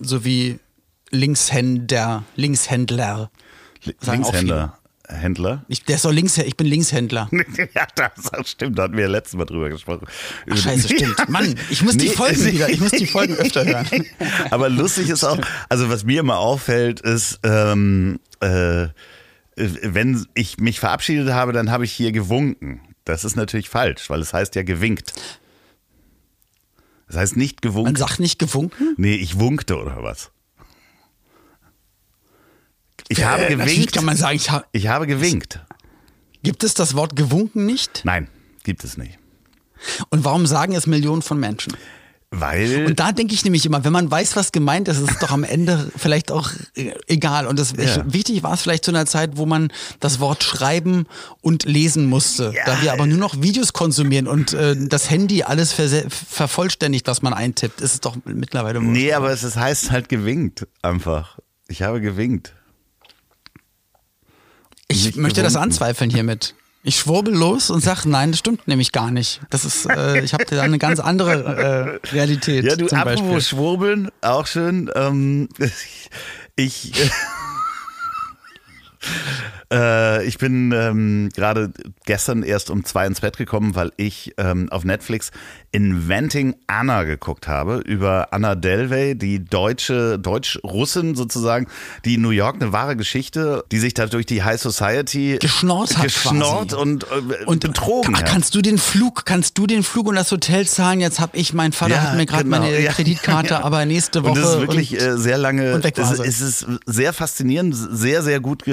so wie Linkshänder, Linkshändler. Sagen Linkshänder. Händler. Ich, der ist doch links, ich bin Linkshändler. ja, das stimmt, da hatten wir ja letztes Mal drüber gesprochen. Ach, scheiße, stimmt. Mann, ich muss die Nee, Folgen wieder, ich muss die Folgen öfter hören. Aber lustig ist auch, also was mir immer auffällt, ist, ähm, äh, wenn ich mich verabschiedet habe, dann habe ich hier gewunken. Das ist natürlich falsch, weil es heißt ja gewinkt. Das heißt nicht Man gewunken. sagt nicht gewunken? Nee, ich wunkte oder was? Ich habe Äh, Natürlich gewinkt. kann man sagen, ich ha Ich habe gewinkt. gibt es das Wort gewunken nicht? Nein, gibt es nicht. Und warum sagen es Millionen von Menschen? Weil. Und da denke ich nämlich immer, wenn man weiß, was gemeint ist, ist es doch am Ende vielleicht auch äh, egal. Und das, Ja. ich, wichtig war es vielleicht zu einer Zeit, wo man das Wort schreiben und lesen musste. Ja. Da wir aber nur noch Videos konsumieren und äh, das Handy alles vervollständigt, was man eintippt, ist es doch mittlerweile nee, aber es heißt halt gewinkt einfach. Ich habe gewinkt. Ich möchte das gewunken. anzweifeln hiermit. Ich schwurbel los und sag, nein, das stimmt nämlich gar nicht. Das ist, äh, ich habe da eine ganz andere äh, Realität. Ja, du, apropos Schwurbeln, auch schön. Ähm, ich, äh, ich bin ähm, gerade gestern erst um zwei ins Bett gekommen, weil ich ähm, auf Netflix Inventing Anna geguckt habe über Anna Delvey, die deutsche Deutsch-Russin sozusagen, die in New York eine wahre Geschichte, die sich da durch die High Society Geschnorrt hat geschnorrt quasi. und, äh, und betrogen hat. kannst du den Flug, kannst du den Flug und das Hotel zahlen? Jetzt habe ich, mein Vater Ja, hat mir gerade genau. meine Ja. Kreditkarte, Ja. aber nächste Woche. Und das ist wirklich und, äh, sehr lange, und weg war es, es ist sehr faszinierend, sehr, sehr gut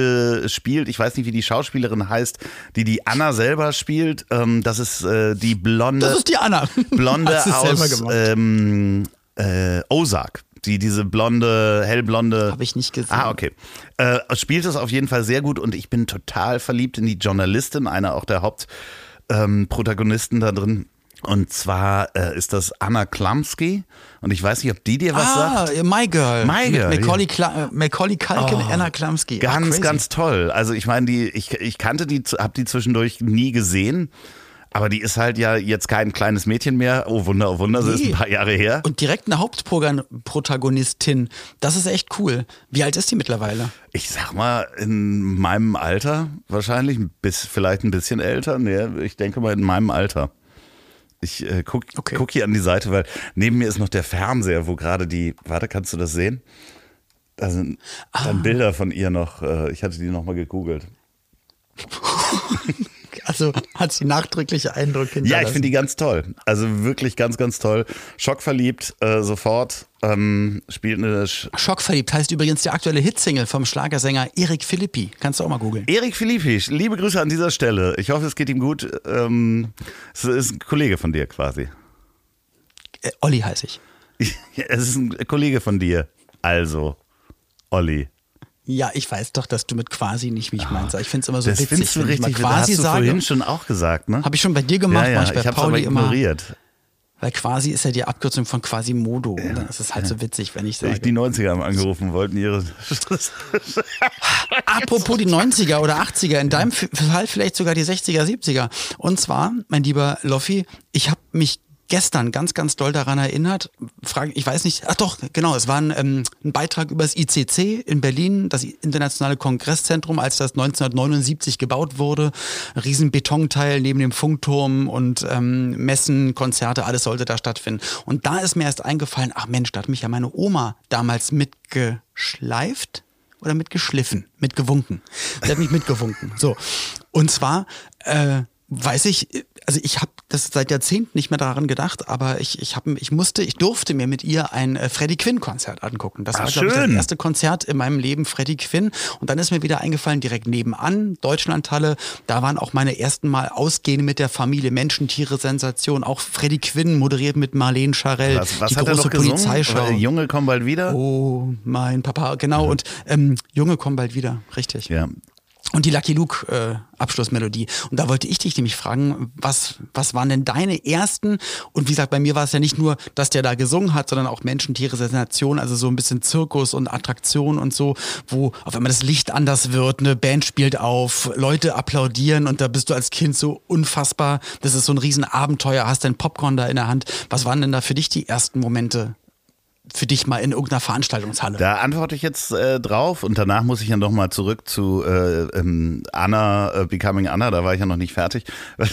gespielt. Ich weiß nicht, wie die Schauspielerin heißt, die die Anna selber spielt. Ähm, das ist äh, die blonde, das ist die Anna. blonde aus ähm, äh, Ozark. Die, diese blonde, hellblonde. Hab ich nicht gesehen. Ah, okay. Äh, spielt es auf jeden Fall sehr gut und ich bin total verliebt in die Journalistin, einer auch der Hauptprotagonisten ähm, da drin. Und zwar äh, ist das Anna Klumsky. Und ich weiß nicht, ob die dir was ah, sagt. My Girl. My Girl, Mit Macaulay, Cla- äh, Macaulay Culkin, Oh, Anna Klumsky. Ach, Ganz, crazy. ganz toll. Also ich meine, die, ich, ich kannte die, habe die zwischendurch nie gesehen. Aber die ist halt ja jetzt kein kleines Mädchen mehr. Oh Wunder, oh Wunder, sie ist Nee. ein paar Jahre her. Und direkt eine Hauptprotagonistin. Das ist echt cool. Wie alt ist die mittlerweile? Ich sag mal, in meinem Alter wahrscheinlich, bis, vielleicht ein bisschen älter. Nee, ich denke mal in meinem Alter. Ich äh, guck, Okay. guck hier an die Seite, weil neben mir ist noch der Fernseher, wo gerade die, warte, kannst du das sehen? Da sind Ah. dann Bilder von ihr noch, äh, ich hatte die nochmal gegoogelt. Also hat sie nachträgliche Eindrücke Ja, ich finde die ganz toll. Also wirklich ganz, ganz toll. Schockverliebt, äh, sofort. Ähm, spielt eine. Sch Schockverliebt heißt übrigens die aktuelle Hitsingle vom Schlagersänger Erik Philippi. Kannst du auch mal googeln. Erik Philippi, liebe Grüße an dieser Stelle. Ich hoffe, es geht ihm gut. Ähm, es ist ein Kollege von dir quasi. Äh, Olli heiße ich. es ist ein Kollege von dir. Also, Olli. Ja, ich weiß doch, dass du mit quasi nicht mich meinst. Ich finde es immer so das witzig, findest du wenn richtig, ich mal quasi hast du sage. vorhin schon auch gesagt, ne? Habe ich schon bei dir gemacht, ja, ja, mach ich bei Pauli aber immer. ignoriert. Weil quasi ist ja die Abkürzung von Quasimodo. Und dann ist es halt so witzig, wenn ich sage. Die 90er haben angerufen, wollten ihre. Apropos die 90er oder 80er, in deinem Fall vielleicht sogar die 60er, 70er. Und zwar, mein lieber Loffi, ich habe mich gestern ganz, ganz doll daran erinnert. Frage, ich weiß nicht, ach doch, genau, es war ein, ähm, ein Beitrag über das ICC in Berlin, das Internationale Kongresszentrum, als das 1979 gebaut wurde. Ein riesen Betonteil neben dem Funkturm und ähm, Messen, Konzerte, alles sollte da stattfinden. Und da ist mir erst eingefallen, ach Mensch, da hat mich ja meine Oma damals mitgeschleift oder mitgeschliffen, mitgewunken. Sie hat mich mitgewunken. So. Und zwar äh, weiß ich, also ich habe das seit Jahrzehnten nicht mehr daran gedacht, aber ich, ich, hab, ich musste, ich durfte mir mit ihr ein äh, Freddie Quinn-Konzert angucken. Das Ah, war, glaube ich, das erste Konzert in meinem Leben, Freddie Quinn. Und dann ist mir wieder eingefallen, direkt nebenan, Deutschlandhalle, da waren auch meine ersten Mal Ausgehen mit der Familie, Menschen, Tiere, Sensation. Auch Freddie Quinn moderiert mit Marlene Scharell. Was, was die hat er große noch gesungen? Polizeischau. Junge, komm bald wieder. Oh, mein Papa, genau. Und ähm, Junge, komm bald wieder, richtig. Ja. Und die Lucky Luke äh, Abschlussmelodie. Und da wollte ich dich nämlich fragen, was, was waren denn deine ersten? Und wie gesagt, bei mir war es ja nicht nur, dass der da gesungen hat, sondern auch Menschen, Tiere, Sensation, also so ein bisschen Zirkus und Attraktion und so, wo auf einmal das Licht anders wird, eine Band spielt auf, Leute applaudieren und da bist du als Kind so unfassbar. Das ist so ein Riesenabenteuer, hast dein Popcorn da in der Hand. Was waren denn da für dich die ersten Momente? Für dich mal in irgendeiner Veranstaltungshalle. Da antworte ich jetzt äh, drauf und danach muss ich ja nochmal zurück zu äh, ähm, Anna, äh, Becoming Anna, da war ich ja noch nicht fertig, weil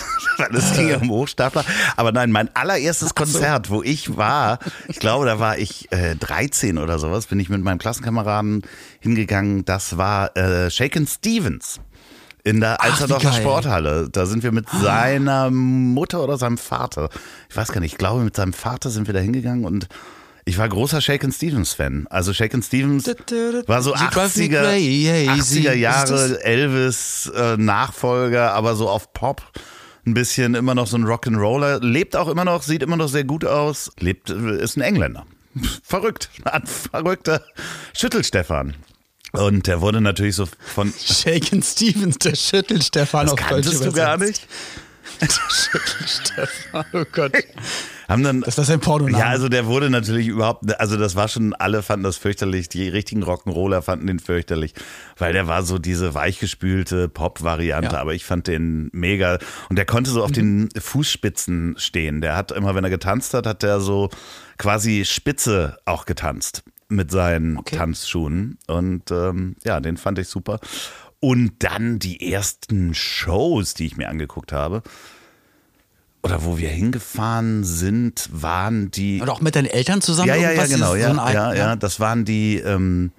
es ging ja um Hochstapler. Aber nein, mein allererstes Konzert, wo ich war, ich glaube, da war ich äh, 13 oder sowas, bin ich mit meinem Klassenkameraden hingegangen, das war äh, Shaken Stevens. In der Alsterdorfer. Sporthalle. Da sind wir mit seiner Mutter oder seinem Vater. Ich weiß gar nicht, ich glaube, mit seinem Vater sind wir da hingegangen und ich war großer Shaken Stevens Fan. Also Shaken Stevens war so You drive me 80er, crazy. 80er Ist Jahre Elvis äh, Nachfolger, aber so auf Pop. Ein bisschen immer noch so ein Rock'n'Roller. Lebt auch immer noch, sieht immer noch sehr gut aus. Lebt, äh, ist ein Engländer. Verrückt. Ein verrückter Schüttelstefan. Und der wurde natürlich so von. Shaken Stevens, der Schüttelstefan Das auf Deutsch kanntest du gar nicht? Der Schüttelstefan, oh Gott. Haben dann, Das ist ein Pornoname. Ja, also der wurde natürlich überhaupt, also das war schon, alle fanden das fürchterlich, die richtigen Rock'n'Roller fanden den fürchterlich, weil der war so diese weichgespülte Pop-Variante, Ja. aber ich fand den mega und der konnte so auf den Fußspitzen stehen. Der hat immer, wenn er getanzt hat, hat der so quasi Spitze auch getanzt mit seinen Okay. Tanzschuhen und ähm, ja, den fand ich super. Und dann die ersten Shows, die ich mir angeguckt habe, oder wo wir hingefahren sind, waren die. Oder auch mit deinen Eltern zusammen? Ja, ja, ja, genau, ja, so ja, ja, das waren die ähm,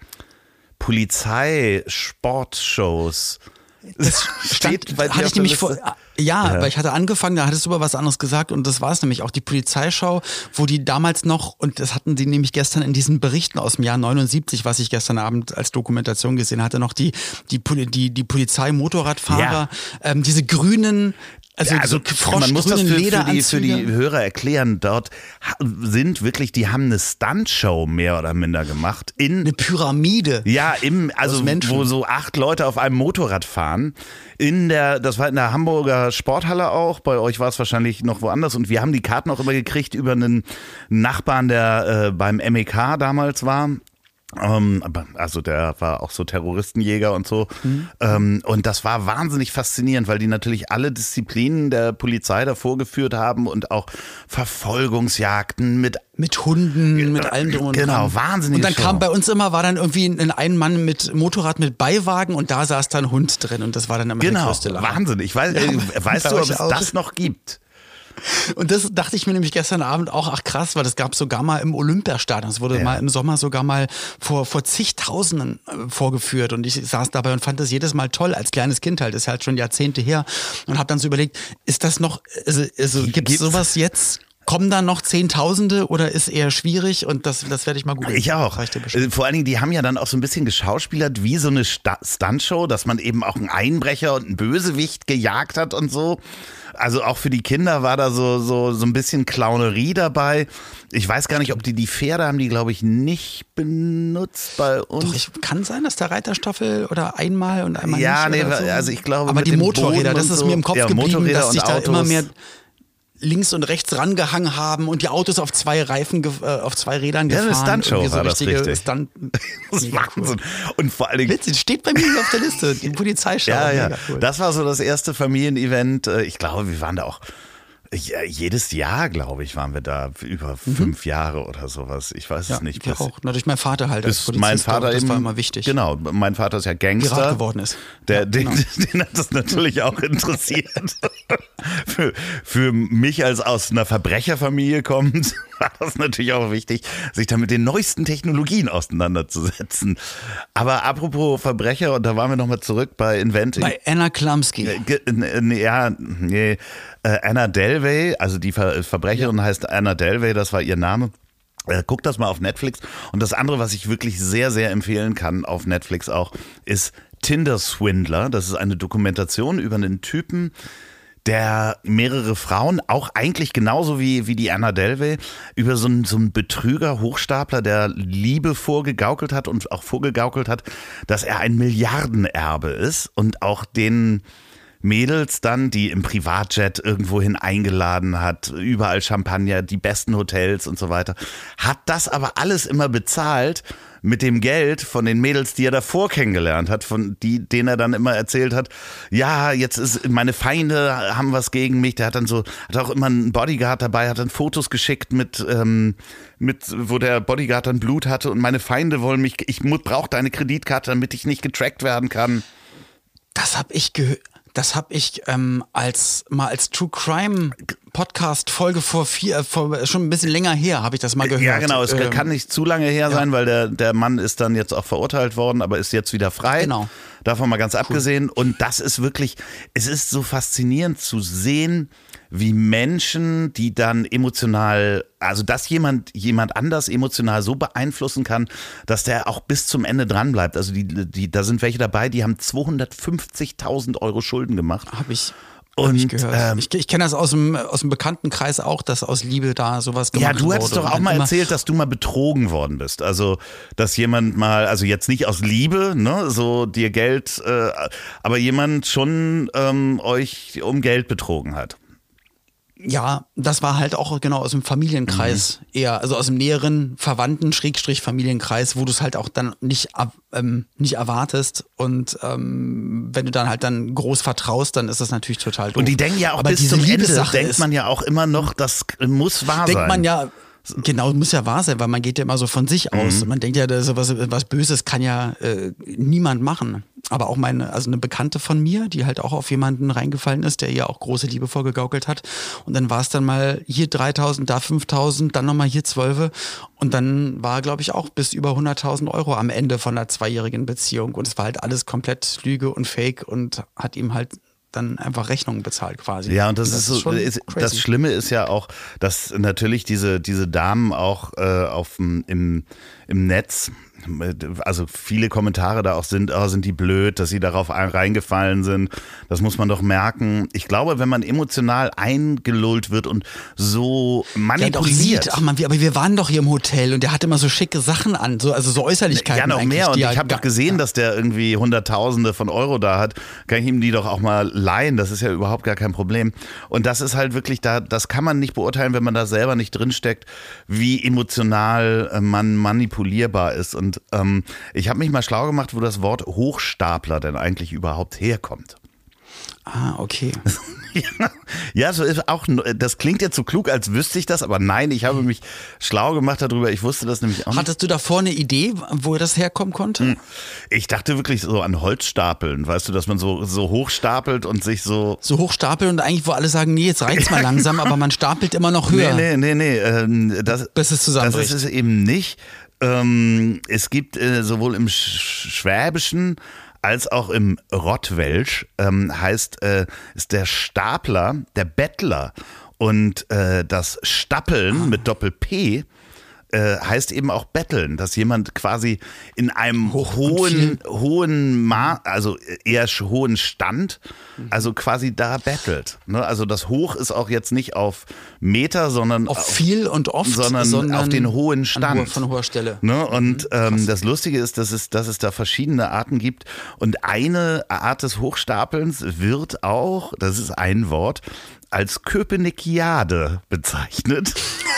Polizei-Sportshows. Das stand, bei dir hatte ich nämlich vor, Liste? ja, Ja. weil ich hatte angefangen, da hattest du aber was anderes gesagt und das war es nämlich auch die Polizeischau, wo die damals noch, und das hatten die nämlich gestern in diesen Berichten aus dem Jahr 79, was ich gestern Abend als Dokumentation gesehen hatte, noch die, die, die, die Polizei-Motorradfahrer, ähm, diese grünen, also, Ja, so man muss das für, für, die, für die Hörer erklären. Dort sind wirklich, die haben eine Stuntshow mehr oder minder gemacht. In, eine Pyramide. Ja, im, also wo so acht Leute auf einem Motorrad fahren. In der, das war in der Hamburger Sporthalle auch. Bei euch war es wahrscheinlich noch woanders. Und wir haben die Karten auch immer gekriegt über einen Nachbarn, der äh, beim MEK damals war. Ähm, also der war auch so Terroristenjäger und so. Ähm, und das war wahnsinnig faszinierend, weil die natürlich alle Disziplinen der Polizei da vorgeführt haben und auch Verfolgungsjagden mit Mit Hunden, mit allem drum und Genau, dran. wahnsinnige Und dann Show. kam bei uns immer, war dann irgendwie ein, ein Mann mit Motorrad mit Beiwagen und da saß dann ein Hund drin und das war dann immer der Genau, größte Lacher. Wahnsinn. Ich weiß, Ja, äh, weißt du, ob es das noch gibt? Und das dachte ich mir nämlich gestern Abend auch, ach krass, weil das gab sogar mal im Olympiastadion. Es wurde Ja. mal im Sommer sogar mal vor, vor zigtausenden äh, vorgeführt und ich saß dabei und fand das jedes Mal toll als kleines Kind halt. Das ist halt schon Jahrzehnte her und habe dann so überlegt, ist das noch, also, also gibt es Gibt's? sowas jetzt? Kommen da noch Zehntausende oder ist eher schwierig und das, das werde ich mal googeln. Ich auch. Äh, vor allen Dingen, die haben ja dann auch so ein bisschen geschauspielert wie so eine Stuntshow, dass man eben auch einen Einbrecher und einen Bösewicht gejagt hat und so. Also auch für die Kinder war da so, so, so ein bisschen Clownerie dabei. Ich weiß gar nicht, ob die die Pferde haben, die glaube ich nicht benutzt bei uns. Doch, ich, kann sein, dass der Reiterstaffel oder einmal und einmal ja, nicht. Ja, nee, so. also ich glaube. Aber die Motorräder, das ist so. mir im Kopf ja, geblieben, dass sich da immer mehr links und rechts rangehangen haben und die Autos auf zwei Reifen, äh, auf zwei Rädern gefahren. Ja, eine Stuntshow so war das richtig. Stunt das ist Wahnsinn. Und vor allen Dingen... Witzig, steht bei mir auf der Liste, die Polizeischau. Ja, ja, cool. das war so das erste Familienevent. Äh, ich glaube, wir waren da auch ja, jedes Jahr, glaube ich, waren wir da über mhm. fünf Jahre oder sowas. Ich weiß ja, es nicht. Wir auch. Na, durch meinen Vater halt als Polizist. Mein Vater das eben, war immer wichtig. Genau, mein Vater ist ja Gangster. Pirat geworden ist. Der, ja, genau. den, den, hat das natürlich auch interessiert. für, für mich als aus einer Verbrecherfamilie kommt, war das natürlich auch wichtig, sich da mit den neuesten Technologien auseinanderzusetzen. Aber apropos Verbrecher, und da waren wir nochmal zurück bei Inventing. Bei Anna Klumsky. Ja, nee, äh, Anna Delvey, also die Ver Verbrecherin ja. heißt Anna Delvey, das war ihr Name. Äh, guck das mal auf Netflix. Und das andere, was ich wirklich sehr, sehr empfehlen kann auf Netflix auch, ist Tinder Swindler. Das ist eine Dokumentation über einen Typen, der mehrere Frauen, auch eigentlich genauso wie, wie die Anna Delvey, über so einen, so einen Betrüger, Hochstapler, der Liebe vorgegaukelt hat und auch vorgegaukelt hat, dass er ein Milliardenerbe ist und auch den Mädels dann, die im Privatjet irgendwohin eingeladen hat, überall Champagner, die besten Hotels und so weiter, hat das aber alles immer bezahlt mit dem Geld von den Mädels, die er davor kennengelernt hat, von die, denen er dann immer erzählt hat, ja, jetzt ist meine Feinde haben was gegen mich. Der hat dann so, hat auch immer einen Bodyguard dabei, hat dann Fotos geschickt mit, ähm, mit, wo der Bodyguard dann Blut hatte und meine Feinde wollen mich, ich brauche deine Kreditkarte, damit ich nicht getrackt werden kann. Das habe ich gehört. Das habe ich ähm, als mal als True Crime Podcast Folge vor vier, vor, schon ein bisschen länger her, habe ich das mal gehört. Ja, genau. Es ähm, kann nicht zu lange her ja. sein, weil der, der Mann ist dann jetzt auch verurteilt worden, aber ist jetzt wieder frei. Genau. Davon mal ganz cool. abgesehen. Und das ist wirklich, es ist so faszinierend zu sehen, wie Menschen, die dann emotional, also dass jemand jemand anders emotional so beeinflussen kann, dass der auch bis zum Ende dran bleibt. Also die, die, da sind welche dabei, die haben 250.000 Euro Schulden gemacht. Habe ich und ich, ähm, ich, ich kenne das aus dem, aus dem Bekanntenkreis auch, dass aus Liebe da sowas gemacht wurde. Ja, du hattest doch auch mal erzählt, dass du mal betrogen worden bist. Also, dass jemand mal, also jetzt nicht aus Liebe, ne, so dir Geld, äh, aber jemand schon ähm, euch um Geld betrogen hat. Ja, das war halt auch genau aus dem Familienkreis mhm. eher, also aus dem näheren Verwandten, Schrägstrich Familienkreis, wo du es halt auch dann nicht, ähm, nicht erwartest. Und ähm, wenn du dann halt dann groß vertraust, dann ist das natürlich total doof. Und die denken ja auch Aber bis zum Ende, denkt man ja auch immer noch, das muss wahr denkt sein. Denkt man ja, Genau, muss ja wahr sein, weil man geht ja immer so von sich aus. Mhm. Man denkt ja, das was, was Böses kann ja äh, niemand machen. Aber auch meine, also eine Bekannte von mir, die halt auch auf jemanden reingefallen ist, der ihr auch große Liebe vorgegaukelt hat. Und dann war es dann mal hier 3000, da 5000, dann nochmal hier 12. Und dann war, glaube ich, auch bis über 100.000 Euro am Ende von einer zweijährigen Beziehung. Und es war halt alles komplett Lüge und Fake und hat ihm halt dann einfach Rechnungen bezahlt quasi. Ja, und das, das ist so, ist, das Schlimme ist ja auch, dass natürlich diese, diese Damen auch äh, auf, im, im Netz also viele Kommentare da auch sind, oh, sind die blöd, dass sie darauf reingefallen sind. Das muss man doch merken. Ich glaube, wenn man emotional eingelullt wird und so manipuliert. Ja, ach man, aber wir waren doch hier im Hotel und der hatte immer so schicke Sachen an, so, also so Äußerlichkeiten. Ja, noch mehr. Und ich halt habe doch gesehen, ja. dass der irgendwie Hunderttausende von Euro da hat. Kann ich ihm die doch auch mal leihen? Das ist ja überhaupt gar kein Problem. Und das ist halt wirklich da, das kann man nicht beurteilen, wenn man da selber nicht drinsteckt, wie emotional äh, man manipulierbar ist. Und und ähm, ich habe mich mal schlau gemacht, wo das Wort Hochstapler denn eigentlich überhaupt herkommt. Ah, okay. ja, so ist auch, das klingt jetzt so klug, als wüsste ich das, aber nein, ich habe mich schlau gemacht darüber. Ich wusste das nämlich auch. Nicht. Hattest du davor eine Idee, wo das herkommen konnte? Hm. Ich dachte wirklich so an Holzstapeln, weißt du, dass man so, so hochstapelt und sich so. So hochstapeln und eigentlich, wo alle sagen, nee, jetzt reicht's mal langsam, aber man stapelt immer noch höher. Nee, nee, nee, nee. Ähm, das, Bis es zusammenbricht. Das ist es eben nicht. Ähm, es gibt äh, sowohl im Schwäbischen als auch im Rottwelsch ähm, heißt äh, ist der Stapler der Bettler. Und äh, das Stappeln mit Doppel-P äh, heißt eben auch betteln, dass jemand quasi in einem Hoch hohen, hohen Ma also eher hohen Stand, Mhm. also quasi da bettelt. Ne? Also das Hoch ist auch jetzt nicht auf Meter, sondern Auf viel und oft, sondern, auf den hohen an Stand. von hoher Stelle. Ne? Und ähm, das Lustige ist, dass es, dass es da verschiedene Arten gibt. Und eine Art des Hochstapelns wird auch, das ist ein Wort, als Köpenikiade bezeichnet.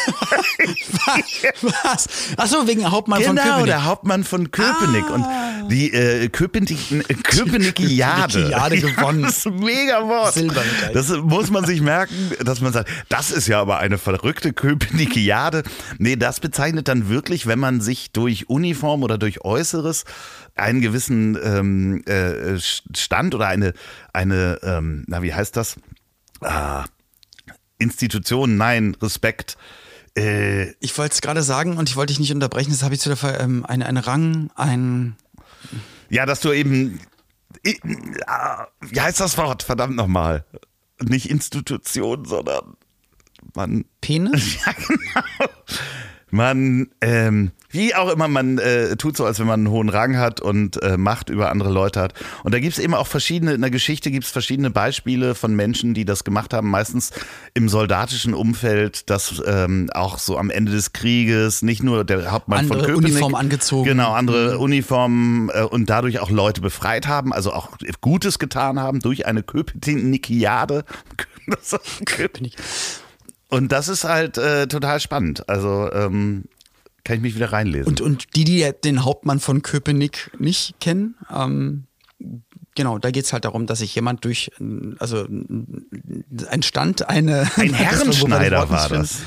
Was? Achso, wegen Hauptmann von genau, Köpenick. der Hauptmann von Köpenick. Ah. Und die äh, Köpenick, Köpenikiade. Köpenikiade gewonnen. Das ist ein mega Wort. Das muss man sich merken, dass man sagt, das ist ja aber eine verrückte Köpenikiade. Nee, das bezeichnet dann wirklich, wenn man sich durch Uniform oder durch Äußeres einen gewissen ähm, äh, Stand oder eine, eine ähm, na wie heißt das? Ah, Institution, nein, Respekt. Äh, Ich wollte es gerade sagen und ich wollte dich nicht unterbrechen, das habe ich zu der Fall, ähm, ein, ein Rang, ein Ja, dass du eben. ah, Wie heißt das Wort? Verdammt nochmal. Nicht Institution, sondern man. Penis? Ja, genau. Man, ähm, wie auch immer, man äh, tut so, als wenn man einen hohen Rang hat und äh, Macht über andere Leute hat. Und da gibt's eben auch verschiedene, in der Geschichte gibt's verschiedene Beispiele von Menschen, die das gemacht haben, meistens im soldatischen Umfeld, dass ähm, auch so am Ende des Krieges nicht nur der Hauptmann von Andere Köpenick, Uniform angezogen. Genau, andere Uniformen äh, und dadurch auch Leute befreit haben, also auch Gutes getan haben durch eine Köpenikiade. Köpenick. Und das ist halt äh, total spannend. Also ähm, kann ich mich wieder reinlesen. Und, und die, die den Hauptmann von Köpenick nicht kennen, ähm, genau, da geht es halt darum, dass sich jemand durch, also ein Stand, eine. Ein Herrenschneider war das.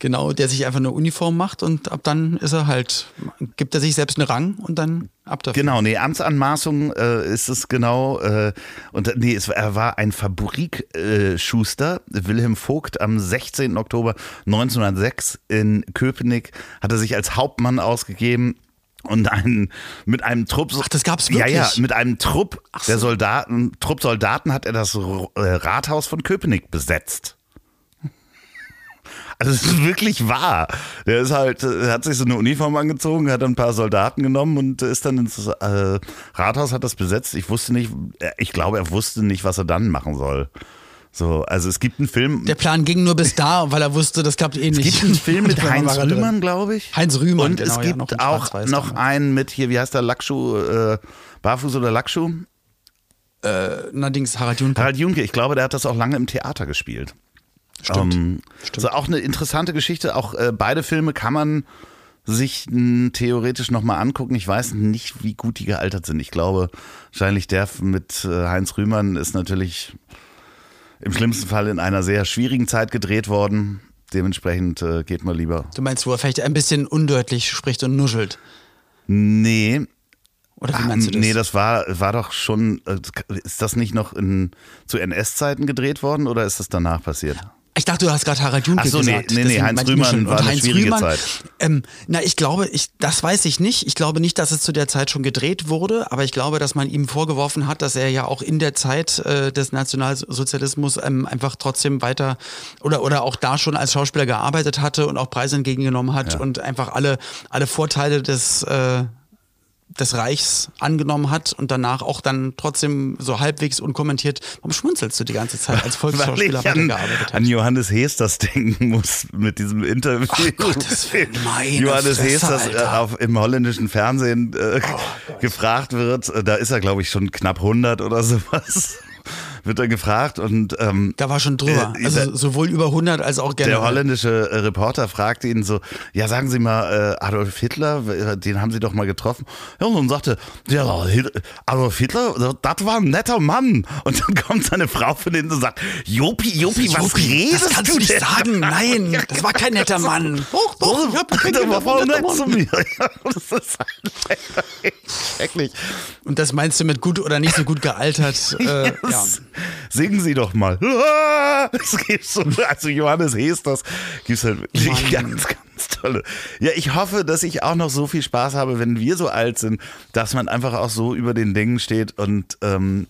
Genau, der sich einfach eine Uniform macht und ab dann ist er halt, gibt er sich selbst einen Rang und dann ab dafür. Genau, nee, Amtsanmaßung äh, ist es genau. Äh, und nee, es, er war ein Fabrikschuster, äh. Wilhelm Vogt am 16. Oktober 1906 in Köpenick hat er sich als Hauptmann ausgegeben. Und einen, mit einem Trupp. Ach, das gab's Ja, ja, wirklich? mit einem Trupp so. der Soldaten, Trupp Soldaten hat er das äh, Rathaus von Köpenick besetzt. Also es ist wirklich wahr. Der ist halt, äh, hat sich so eine Uniform angezogen, hat ein paar Soldaten genommen und ist dann ins äh, Rathaus, hat das besetzt. Ich wusste nicht, äh, ich glaube, er wusste nicht, was er dann machen soll. So, also es gibt einen Film, Der Plan ging nur bis da, weil er wusste, das klappt eh es nicht. gibt einen Film mit Heinz. Rühmann, glaube ich. Heinz Rühmann, Und genau, es ja, gibt noch in auch noch einen mit hier, wie heißt der, Lackschuh, äh, Barfuß oder Lackschuh? Allerdings Harald Juncker. Harald Junke, ich glaube, der hat das auch lange im Theater gespielt. Stimmt. Ähm, Also auch eine interessante Geschichte. Auch äh, beide Filme kann man sich mh, theoretisch nochmal angucken. Ich weiß nicht, wie gut die gealtert sind. Ich glaube, wahrscheinlich der mit äh, Heinz Rühmann ist natürlich im schlimmsten Fall in einer sehr schwierigen Zeit gedreht worden. Dementsprechend äh, geht man lieber. Du meinst, wo er vielleicht ein bisschen undeutlich spricht und nuschelt? Nee, Oder wie meinst du das? nee, das war, war doch schon, äh, ist das nicht noch in, zu NS-Zeiten gedreht worden oder ist das danach passiert? Ich dachte, du hast gerade Harald Junke Ach so, nee, gesagt. nee, nee, Deswegen Heinz Rühmann war eine Heinz schwierige Rühmann, Zeit. Ähm, na, ich glaube, ich, das weiß ich nicht. Ich glaube nicht, dass es zu der Zeit schon gedreht wurde, aber ich glaube, dass man ihm vorgeworfen hat, dass er ja auch in der Zeit äh, des Nationalsozialismus ähm, einfach trotzdem weiter oder, oder auch da schon als Schauspieler gearbeitet hatte und auch Preise entgegengenommen hat und einfach alle, alle Vorteile des, äh, des Reichs angenommen hat und danach auch dann trotzdem so halbwegs unkommentiert, warum schmunzelst du die ganze Zeit als Volksschauspieler an, weitergearbeitet hat? an Johannes Hesters denken muss mit diesem Interview. Ach Gottes Willen, meine Johannes Fresse, Hesters äh. Oh auf, im holländischen Fernsehen äh, gefragt wird. Äh, Da ist er, glaube ich, schon knapp 100 oder sowas. Wird er gefragt und ähm, Da war schon drüber. Äh, also sowohl über 100 als auch generell. der holländische äh, Reporter fragte ihn so, ja sagen Sie mal, äh, Adolf Hitler, den haben Sie doch mal getroffen. Ja, und dann sagte, ja, Adolf Hitler, das war ein netter Mann. Und dann kommt seine Frau von hinten und sagt, Jopi, Jopi, was Jopi, redest das kannst du nicht denn? sagen. Nein, das war kein netter Mann. Doch, doch, ich hab keinen war voll nett zu mir. Das ist halt schrecklich. Und das meinst du mit gut oder nicht so gut gealtert? Äh, ja. Singen Sie doch mal. Es gibt so, also Johannes Hesters gibt's halt wirklich ganz, ganz tolle. Ja, ich hoffe, dass ich auch noch so viel Spaß habe, wenn wir so alt sind, dass man einfach auch so über den Dingen steht und ähm,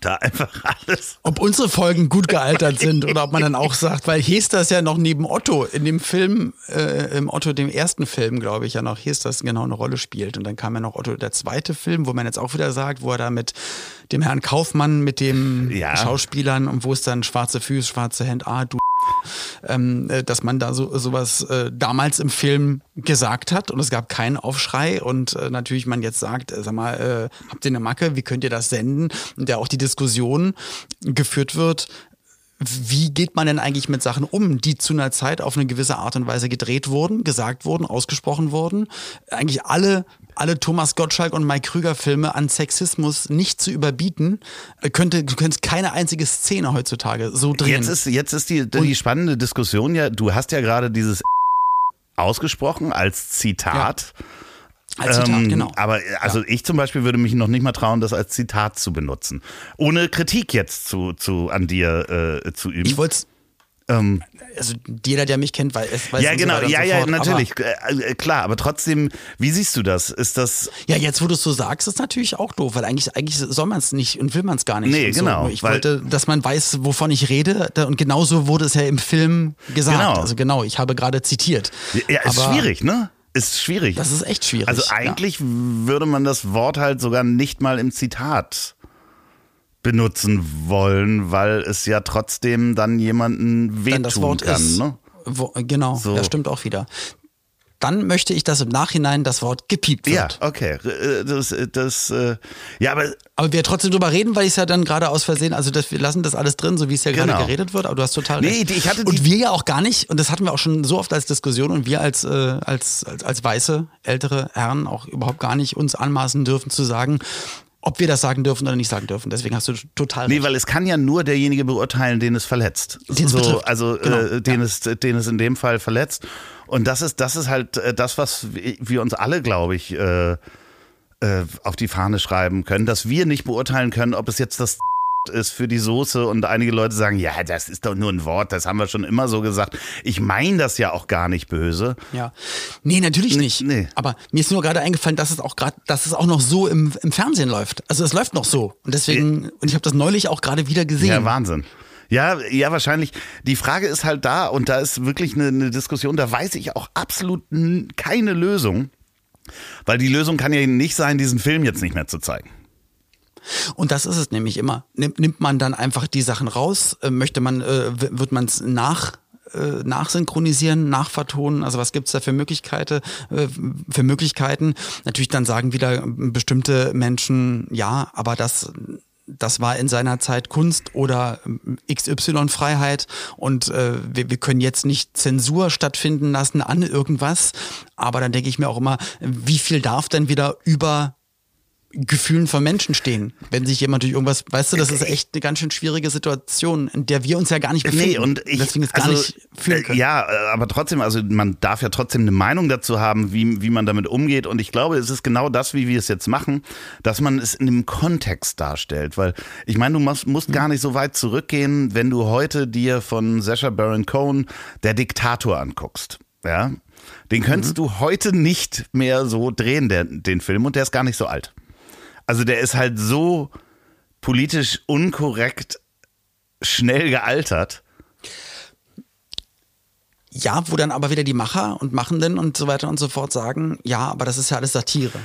da einfach alles. Ob unsere Folgen gut gealtert sind oder ob man dann auch sagt, weil Hestas ja noch neben Otto in dem Film, äh, im Otto, dem ersten Film, glaube ich, ja noch Hestas genau eine Rolle spielt. Und dann kam ja noch Otto, der zweite Film, wo man jetzt auch wieder sagt, wo er da mit dem Herrn Kaufmann, mit dem Ja. Schauspielern und wo es dann schwarze Füße, schwarze Hände, ah, du ähm, äh, dass man da so sowas äh, damals im Film gesagt hat und es gab keinen Aufschrei und äh, natürlich man jetzt sagt, äh, sag mal, äh, habt ihr eine Macke, wie könnt ihr das senden? Und der auch die Diskussion geführt wird, wie geht man denn eigentlich mit Sachen um, die zu einer Zeit auf eine gewisse Art und Weise gedreht wurden, gesagt wurden, ausgesprochen wurden? Eigentlich alle, alle Thomas Gottschalk und Mike Krüger Filme an Sexismus nicht zu überbieten, äh, könnte, du könntest keine einzige Szene heutzutage so drehen. Jetzt ist, jetzt ist die, die spannende Diskussion ja, du hast ja gerade dieses ausgesprochen als Zitat. Als Zitat, Ähm, genau. Aber also ich zum Beispiel würde mich noch nicht mal trauen, das als Zitat zu benutzen. Ohne Kritik jetzt zu, zu an dir äh, zu üben. Ich wollte ähm, also jeder, der mich kennt, weiß, weiß ja, so genau, und ja, so ja, fort, natürlich, äh, äh, klar, aber trotzdem, wie siehst du das? Ist das, ja, jetzt, wo du es so sagst, ist natürlich auch doof, weil eigentlich, eigentlich soll man es nicht und will man es gar nicht. Nee, so. genau, Nur Ich wollte, dass man weiß, wovon ich rede und genauso wurde es ja im Film gesagt. Genau. Also genau, ich habe gerade zitiert. ja, ist Aber schwierig, ne? Ist schwierig. Das ist echt schwierig. Also ja. eigentlich würde man das Wort halt sogar nicht mal im Zitat benutzen wollen, weil es ja trotzdem dann jemanden Dann wehtun das Wort kann. ist. Ne? Wo, genau, So. das stimmt auch wieder. Dann möchte ich, dass im Nachhinein das Wort gepiept wird. Ja, okay. Äh, Das, das, äh, ja, aber Aber wir trotzdem drüber reden, weil ich es ja dann gerade aus Versehen, also das, wir lassen das alles drin, so wie es ja gerade Genau. geredet wird, aber du hast total Nee, recht. ich hatte und wir ja auch gar nicht, und das hatten wir auch schon so oft als Diskussion und wir als, äh, als, als, als weiße, ältere Herren auch überhaupt gar nicht uns anmaßen dürfen zu sagen, ob wir das sagen dürfen oder nicht sagen dürfen. Deswegen hast du total Nee, recht. weil es kann ja nur derjenige beurteilen, den es verletzt. Den es so, betrifft. also Genau. äh, den, es, den es in dem Fall verletzt. Und das ist, das ist halt äh, das, was wir uns alle, glaube ich, äh, äh, auf die Fahne schreiben können, dass wir nicht beurteilen können, ob es jetzt das ist für die Soße und einige Leute sagen, ja, das ist doch nur ein Wort, das haben wir schon immer so gesagt. Ich meine das ja auch gar nicht böse. Ja. Nee, natürlich nicht. nee. Aber mir ist nur gerade eingefallen, dass es auch gerade, dass es auch noch so im, im Fernsehen läuft. Also es läuft noch so. Und deswegen, und ich habe das neulich auch gerade wieder gesehen. Ja, Wahnsinn. Ja, ja, wahrscheinlich. Die Frage ist halt da und da ist wirklich eine, eine Diskussion, da weiß ich auch absolut keine Lösung. Weil die Lösung kann ja nicht sein, diesen Film jetzt nicht mehr zu zeigen. Und das ist es nämlich immer. Nimmt, nimmt man dann einfach die Sachen raus? Äh, möchte man, äh, wird man es nach äh, nachsynchronisieren, nachvertonen? Also was gibt's da für Möglichkeiten? Äh, für Möglichkeiten? Natürlich dann sagen wieder bestimmte Menschen, ja, aber das das war in seiner Zeit Kunst oder XY-Freiheit und äh, wir, wir können jetzt nicht Zensur stattfinden lassen an irgendwas. Aber dann denke ich mir auch immer, wie viel darf denn wieder über Gefühlen von Menschen stehen. Wenn sich jemand durch irgendwas, weißt du, das ist echt eine ganz schön schwierige Situation, in der wir uns ja gar nicht befinden. Nee, und ich, deswegen es gar also, nicht fühlen äh, können. Ja, äh, aber trotzdem, also man darf ja trotzdem eine Meinung dazu haben, wie, wie man damit umgeht. Und ich glaube, es ist genau das, wie wir es jetzt machen, dass man es in einem Kontext darstellt. Weil ich meine, du musst, musst gar nicht so weit zurückgehen, wenn du heute dir von Sacha Baron Cohen der Diktator anguckst. Ja, den könntest du heute nicht mehr so drehen, der, den Film, und der ist gar nicht so alt. Also der ist halt so politisch unkorrekt schnell gealtert. Ja, wo dann aber wieder die Macher und Machenden und so weiter und so fort sagen, ja, aber das ist ja alles Satire.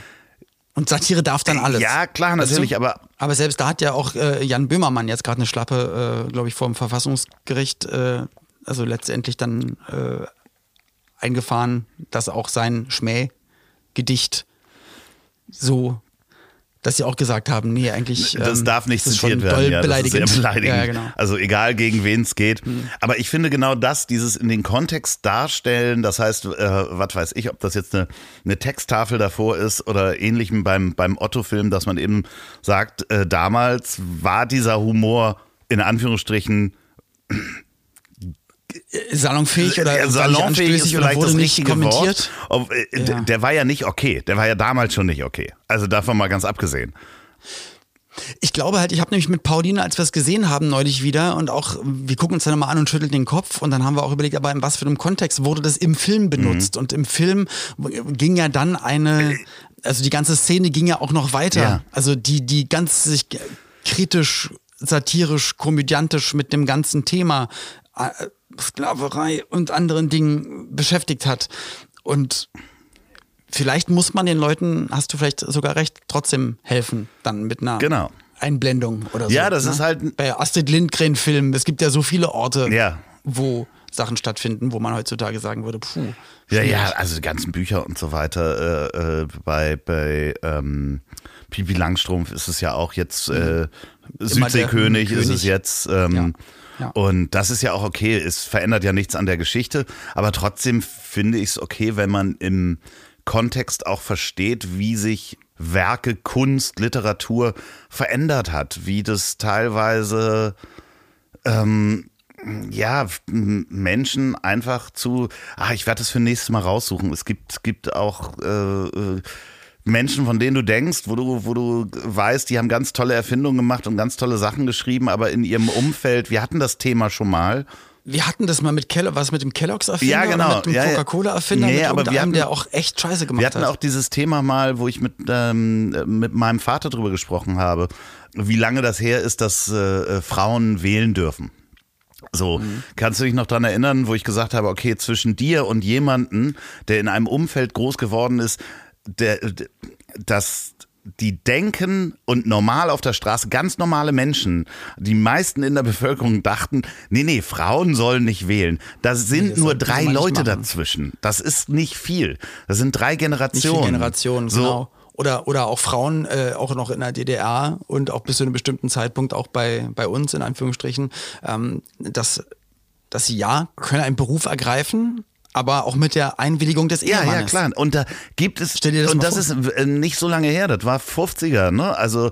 Und Satire darf dann alles. Ja, klar, Weißt natürlich, du? aber Aber selbst da hat ja auch äh, Jan Böhmermann jetzt gerade eine Schlappe, äh, glaube ich, vor dem Verfassungsgericht, äh, also letztendlich dann äh, eingefahren, dass auch sein Schmähgedicht so, dass sie auch gesagt haben, nee, eigentlich. das ähm, darf nicht zitiert werden. Ja, beleidigend. beleidigend. Ja, genau. Also egal gegen wen es geht. Aber ich finde genau das, dieses in den Kontext darstellen, das heißt, äh, was weiß ich, ob das jetzt eine, eine Texttafel davor ist oder ähnlichem beim, beim Otto-Film, dass man eben sagt, äh, damals war dieser Humor in Anführungsstrichen Salonfähig oder Ja, war nicht salonfähig oder wurde das nicht richtige kommentiert. Wort. Ob, äh, d- Ja. Der war ja nicht okay. Der war ja damals schon nicht okay. Also davon mal ganz abgesehen. Ich glaube halt, ich habe nämlich mit Pauline, als wir es gesehen haben, neulich wieder und auch, wir gucken uns dann mal an und schütteln den Kopf und dann haben wir auch überlegt, aber in was für einem Kontext wurde das im Film benutzt? Und im Film ging ja dann eine, also die ganze Szene ging ja auch noch weiter. Ja. Also die, die ganz sich kritisch, satirisch, komödiantisch mit dem ganzen Thema äh, Sklaverei und anderen Dingen beschäftigt hat. Und vielleicht muss man den Leuten, hast du vielleicht sogar recht, trotzdem helfen, dann mit einer Genau. Einblendung oder so. Ja, das ne? ist halt- Bei Astrid Lindgren-Filmen, es gibt ja so viele Orte, Ja. wo Sachen stattfinden, wo man heutzutage sagen würde, puh. Ja, ja, also die ganzen Bücher und so weiter. Äh, äh, bei bei ähm, Pipi Langstrumpf ist es ja auch jetzt äh, Südseekönig ist es jetzt. Ähm, Ja, Und das ist ja auch okay. Es verändert ja nichts an der Geschichte. Aber trotzdem finde ich es okay, wenn man im Kontext auch versteht, wie sich Werke, Kunst, Literatur verändert hat. Wie das teilweise ähm, ja, Menschen einfach zu, ah, ich werde das für nächstes Mal raussuchen. Es gibt, gibt auch äh, äh, Menschen, von denen du denkst, wo du, wo du weißt, die haben ganz tolle Erfindungen gemacht und ganz tolle Sachen geschrieben, aber in ihrem Umfeld, wir hatten das Thema schon mal. Wir hatten das mal mit Kellogg, was mit dem Kelloggs-Erfinder Ja, genau. mit dem Ja, ja. Coca-Cola-Erfinder, Nee, mit aber wir hatten- der auch echt Scheiße gemacht Wir hatten hat. auch dieses Thema mal, wo ich mit, ähm, mit meinem Vater drüber gesprochen habe, wie lange das her ist, dass äh, äh, Frauen wählen dürfen. So, kannst du dich noch dran erinnern, wo ich gesagt habe, okay, zwischen dir und jemanden, der in einem Umfeld groß geworden ist, der, der das die denken und normal auf der Straße, ganz normale Menschen, die meisten in der Bevölkerung dachten, nee, nee, Frauen sollen nicht wählen. Da sind das nur drei nicht Leute dazwischen. Das ist nicht viel. Das sind drei nicht Generationen. viele Generationen, so, genau. Oder, oder auch Frauen, äh, auch noch in der DDR und auch bis zu einem bestimmten Zeitpunkt auch bei, bei uns, in Anführungsstrichen, ähm, dass, dass sie ja, können einen Beruf ergreifen, aber auch mit der Einwilligung des Ja, Ehemannes. ja, klar. Und da gibt es, Stell dir das und das vor. ist äh, nicht so lange her, das war 50er, ne? Also,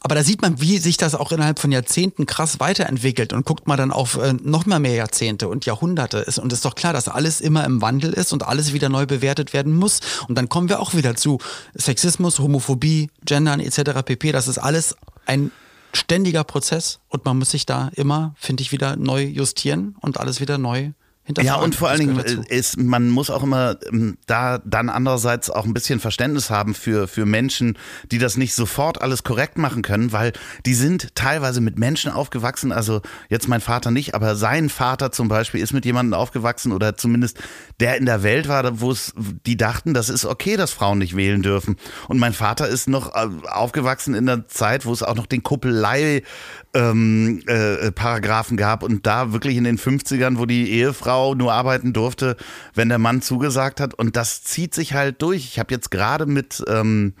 Aber da sieht man, wie sich das auch innerhalb von Jahrzehnten krass weiterentwickelt und guckt mal dann auf äh, noch mal mehr Jahrzehnte und Jahrhunderte ist und ist doch klar, dass alles immer im Wandel ist und alles wieder neu bewertet werden muss und dann kommen wir auch wieder zu Sexismus, Homophobie, Gendern etc. pp. Das ist alles ein ständiger Prozess und man muss sich da immer, finde ich, wieder neu justieren und alles wieder neu ja, und vor allen Dingen äh, ist, man muss auch immer ähm, da dann andererseits auch ein bisschen Verständnis haben für, für Menschen, die das nicht sofort alles korrekt machen können, weil die sind teilweise mit Menschen aufgewachsen, also jetzt mein Vater nicht, aber sein Vater zum Beispiel ist mit jemandem aufgewachsen oder zumindest der in der Welt war, wo es, die dachten, das ist okay, dass Frauen nicht wählen dürfen. Und mein Vater ist noch äh, aufgewachsen in der Zeit, wo es auch noch den Kuppelei ähm, äh, Paragraphen gab und da wirklich in den 50ern, wo die Ehefrau nur arbeiten durfte, wenn der Mann zugesagt hat. Und das zieht sich halt durch. Ich habe jetzt gerade mit ähm,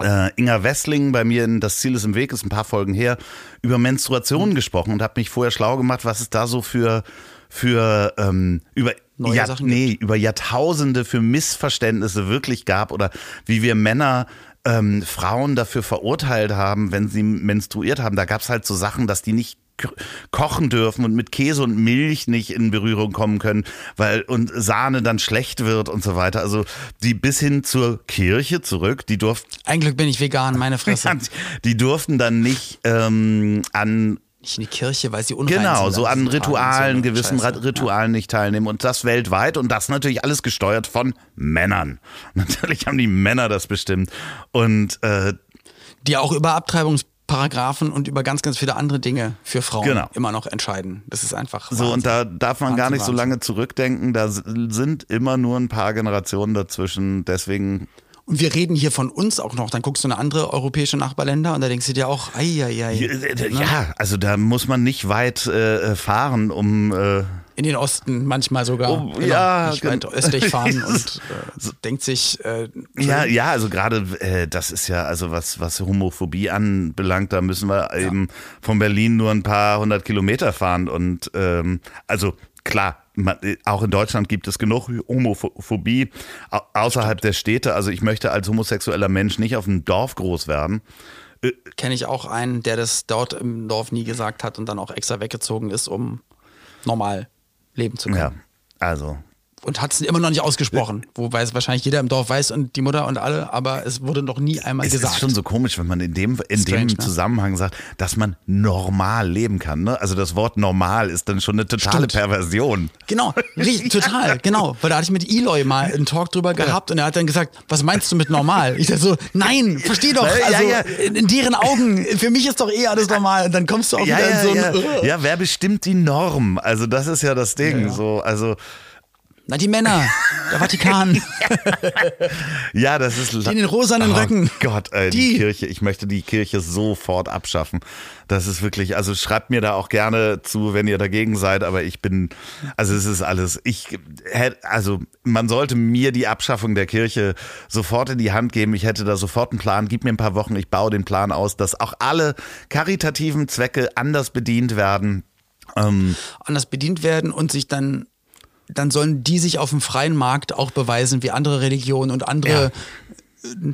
äh, Inga Wessling bei mir in Das Ziel ist im Weg, ist ein paar Folgen her, über Menstruation gesprochen und habe mich vorher schlau gemacht, was es da so für, für ähm, über Neue Jahr- Sachen nee, über Jahrtausende für Missverständnisse wirklich gab oder wie wir Männer ähm, Frauen dafür verurteilt haben, wenn sie menstruiert haben. Da gab es halt so Sachen, dass die nicht kochen dürfen und mit Käse und Milch nicht in Berührung kommen können, weil und Sahne dann schlecht wird und so weiter. Also die bis hin zur Kirche zurück, die durften Ein Glück bin ich vegan, meine Fresse. die durften dann nicht ähm, an Nicht in die Kirche, weil sie unrein Genau, sind so an diesen Tagen und so Ritualen, gewissen Scheiße. Ritualen nicht teilnehmen und das weltweit und das natürlich alles gesteuert von Männern. Natürlich haben die Männer das bestimmt und äh, die auch über Abtreibungsparagraphen und über ganz, ganz viele andere Dinge für Frauen Genau. immer noch entscheiden. Das ist einfach. so und da darf man gar Wahnsinn, nicht so Wahnsinn. lange zurückdenken. Da sind immer nur ein paar Generationen dazwischen. Deswegen Und wir reden hier von uns auch noch. Dann guckst du in andere europäische Nachbarländer und da denkst du dir auch, ei, ei, ei. ja, also da muss man nicht weit äh, fahren, um äh, In den Osten manchmal sogar. Oh, Genau, ja, nicht weit östlich fahren und äh, denkt sich, äh, Ja, ja, also gerade äh, das ist ja, also was, was Homophobie anbelangt, da müssen wir eben von Berlin nur ein paar hundert Kilometer fahren. Und ähm, also klar, man, äh, auch in Deutschland gibt es genug Homophobie au außerhalb der Städte. Also ich möchte als homosexueller Mensch nicht auf einem Dorf groß werden. kenne ich auch einen, der das dort im Dorf nie gesagt hat und dann auch extra weggezogen ist, um normal leben zu können. Ja, also und hat es immer noch nicht ausgesprochen. Wobei es wahrscheinlich jeder im Dorf weiß und die Mutter und alle, aber es wurde noch nie einmal Es gesagt. ist schon so komisch, wenn man in dem, in Strange, dem ne? Zusammenhang sagt, dass man normal leben kann. Ne? Also das Wort normal ist dann schon eine totale Stimmt. Perversion. Genau, richtig, total, genau. Weil da hatte ich mit Eloy mal einen Talk drüber gehabt und er hat dann gesagt, was meinst du mit normal? Ich dachte so, nein, versteh doch. Also ja. In, in deren Augen, für mich ist doch eh alles normal. Und dann kommst du auch Ja, wieder in so ein, ja, wer bestimmt die Norm? Also das ist ja das Ding. So, also na die Männer, der Vatikan. ja, das ist Die in den rosanen oh Röcken. Gott, ey, die. Die. Kirche. Ich möchte die Kirche sofort abschaffen. Das ist wirklich. Also schreibt mir da auch gerne zu, wenn ihr dagegen seid. Aber ich bin. Also es ist alles. Ich. Also man sollte mir die Abschaffung der Kirche sofort in die Hand geben. Ich hätte da sofort einen Plan. Gib mir ein paar Wochen. Ich baue den Plan aus, dass auch alle karitativen Zwecke anders bedient werden. Ähm, anders bedient werden und sich dann, dann sollen die sich auf dem freien Markt auch beweisen wie andere Religionen und andere äh,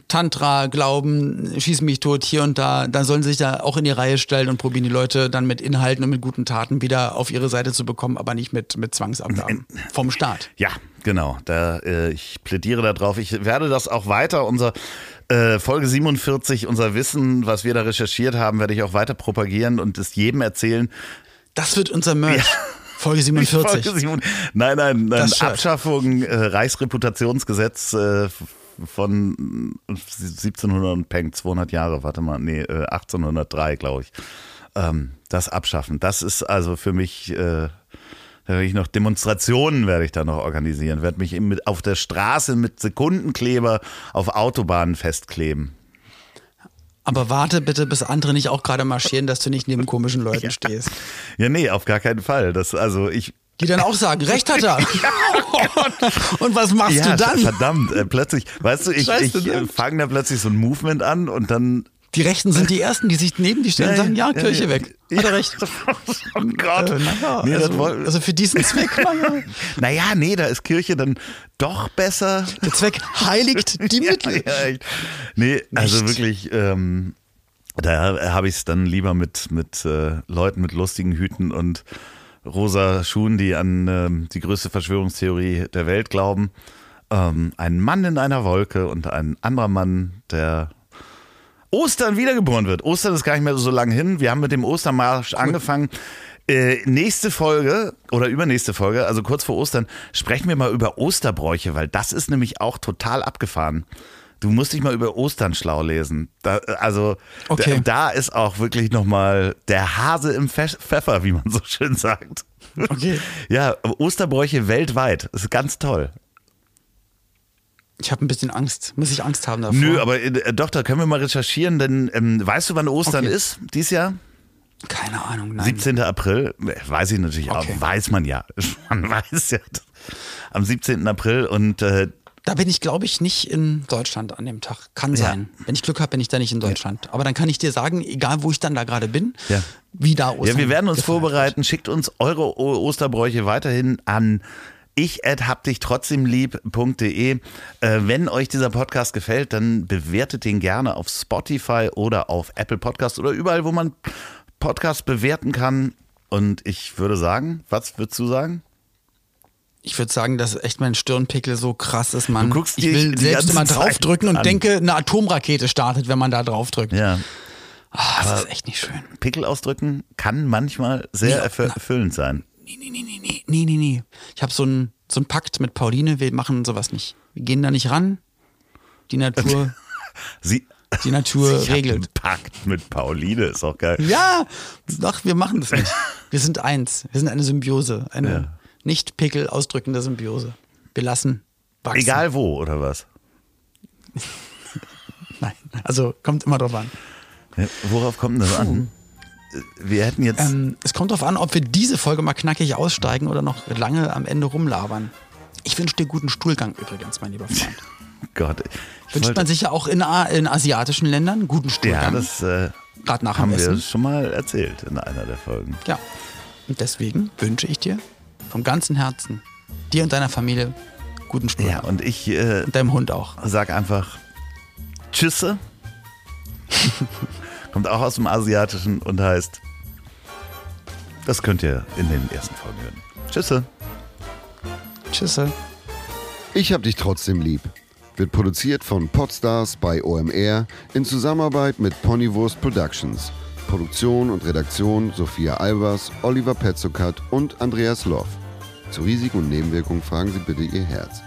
Tantra, Glauben, schieß mich tot hier und da, dann sollen sie sich da auch in die Reihe stellen und probieren die Leute dann mit Inhalten und mit guten Taten wieder auf ihre Seite zu bekommen, aber nicht mit, mit Zwangsabgaben vom Staat. Ja, genau. Da, äh, ich plädiere darauf. Ich werde das auch weiter, unser äh, Folge 47, unser Wissen, was wir da recherchiert haben, werde ich auch weiter propagieren und es jedem erzählen. Das wird unser Merch. Folge 47. Folge 7 nein, nein, nein. Abschaffung äh, Reichsreputationsgesetz äh, von 1700 und Peng, 200 Jahre, warte mal, nee, äh, 1803, glaube ich. Ähm, das Abschaffen, das ist also für mich, äh, da werde ich noch Demonstrationen werde ich da noch organisieren, werde mich mit, auf der Straße mit Sekundenkleber auf Autobahnen festkleben. Aber warte bitte, bis andere nicht auch gerade marschieren, dass du nicht neben komischen Leuten stehst. Ja, nee, auf gar keinen Fall. Das, also ich, Die dann auch sagen, Recht hat er. und was machst ja, du dann? verdammt, äh, plötzlich, weißt du, ich, Scheiße, ich äh, dann. fange da plötzlich so ein Movement an und dann Die Rechten sind die Ersten, die sich neben die stellen und sagen, ja, Kirche weg. Hat er recht. oh Gott. Äh, naja, nee, also, also für diesen Zweck, naja. naja, nee, da ist Kirche dann doch besser. Der Zweck heiligt die Mittel. Ja. Nee, also Nicht. wirklich, ähm, da habe ich es dann lieber mit, mit äh, Leuten mit lustigen Hüten und rosa Schuhen, die an ähm, die größte Verschwörungstheorie der Welt glauben. Ähm, ein Mann in einer Wolke und ein anderer Mann, der Ostern wiedergeboren wird. Ostern ist gar nicht mehr so lange hin. Wir haben mit dem Ostermarsch angefangen. Äh, nächste Folge oder übernächste Folge, also kurz vor Ostern, sprechen wir mal über Osterbräuche, weil das ist nämlich auch total abgefahren. Du musst dich mal über Ostern schlau lesen. Da, also Okay. da, da ist auch wirklich nochmal der Hase im Pfe- Pfeffer, wie man so schön sagt. Okay. Ja, Osterbräuche weltweit. Das ist ganz toll. Ich habe ein bisschen Angst. Muss ich Angst haben davor? Nö, aber äh, doch, da können wir mal recherchieren, denn ähm, weißt du, wann Ostern Okay. ist dieses Jahr? Keine Ahnung, nein. 17. April, weiß ich natürlich Okay. auch, weiß man ja. Man weiß ja. Am 17. April und äh, Da bin ich, glaube ich, nicht in Deutschland an dem Tag. Kann Ja. sein. Wenn ich Glück habe, bin ich da nicht in Deutschland. Aber dann kann ich dir sagen, egal wo ich dann da gerade bin, Ja. wie da Ostern ja, wir werden uns vorbereiten. Schickt uns eure Osterbräuche weiterhin an ich hab dich trotzdem lieb.de. Äh, wenn euch dieser Podcast gefällt, dann bewertet den gerne auf Spotify oder auf Apple Podcast oder überall, wo man Podcasts bewerten kann. Und ich würde sagen, was würdest du sagen? Ich würde sagen, dass echt mein Stirnpickel so krass ist, Mann. Du guckst ich will die selbst immer draufdrücken und an. denke, eine Atomrakete startet, wenn man da draufdrückt. Ja, Ah, das ist echt nicht schön. Pickel ausdrücken kann manchmal sehr na- erfüllend sein. Nee, nee, nee, nee, nee, nee, nee, nee. Ich habe so einen so einen Pakt mit Pauline, wir machen sowas nicht. Wir gehen da nicht ran. Die Natur, Sie, die Natur Sie regelt. Pakt mit Pauline, ist auch geil. Ja, ach, wir machen das nicht. Wir sind eins. Wir sind eine Symbiose. Eine Ja. nicht Pickel ausdrückende Symbiose. Wir lassen wachsen. Egal wo, oder was? Nein. Also kommt immer drauf an. Ja, worauf kommt das an? Wir hätten jetzt. Ähm, es kommt darauf an, ob wir diese Folge mal knackig aussteigen oder noch lange am Ende rumlabern. Ich wünsche dir guten Stuhlgang übrigens, mein lieber Freund. Gott, Wünscht wollte- man sich ja auch in, in asiatischen Ländern guten Ja, Stuhlgang. das äh, Gerade nach dem haben wir Essen. schon mal erzählt in einer der Folgen. Ja. Und deswegen wünsche ich dir vom ganzen Herzen, dir und deiner Familie, guten Ja, Stuhlgang. und ich äh, und deinem Hund auch. sag einfach Tschüsse. Kommt auch aus dem Asiatischen und heißt. Das könnt ihr in den ersten Folgen hören. Tschüsse. Tschüsse. Ich hab dich trotzdem lieb. Wird produziert von Podstars bei OMR in Zusammenarbeit mit Ponywurst Productions. Produktion und Redaktion Sophia Albers, Oliver Petzokat und Andreas Loff. Zu Risiken und Nebenwirkungen fragen Sie bitte Ihr Herz.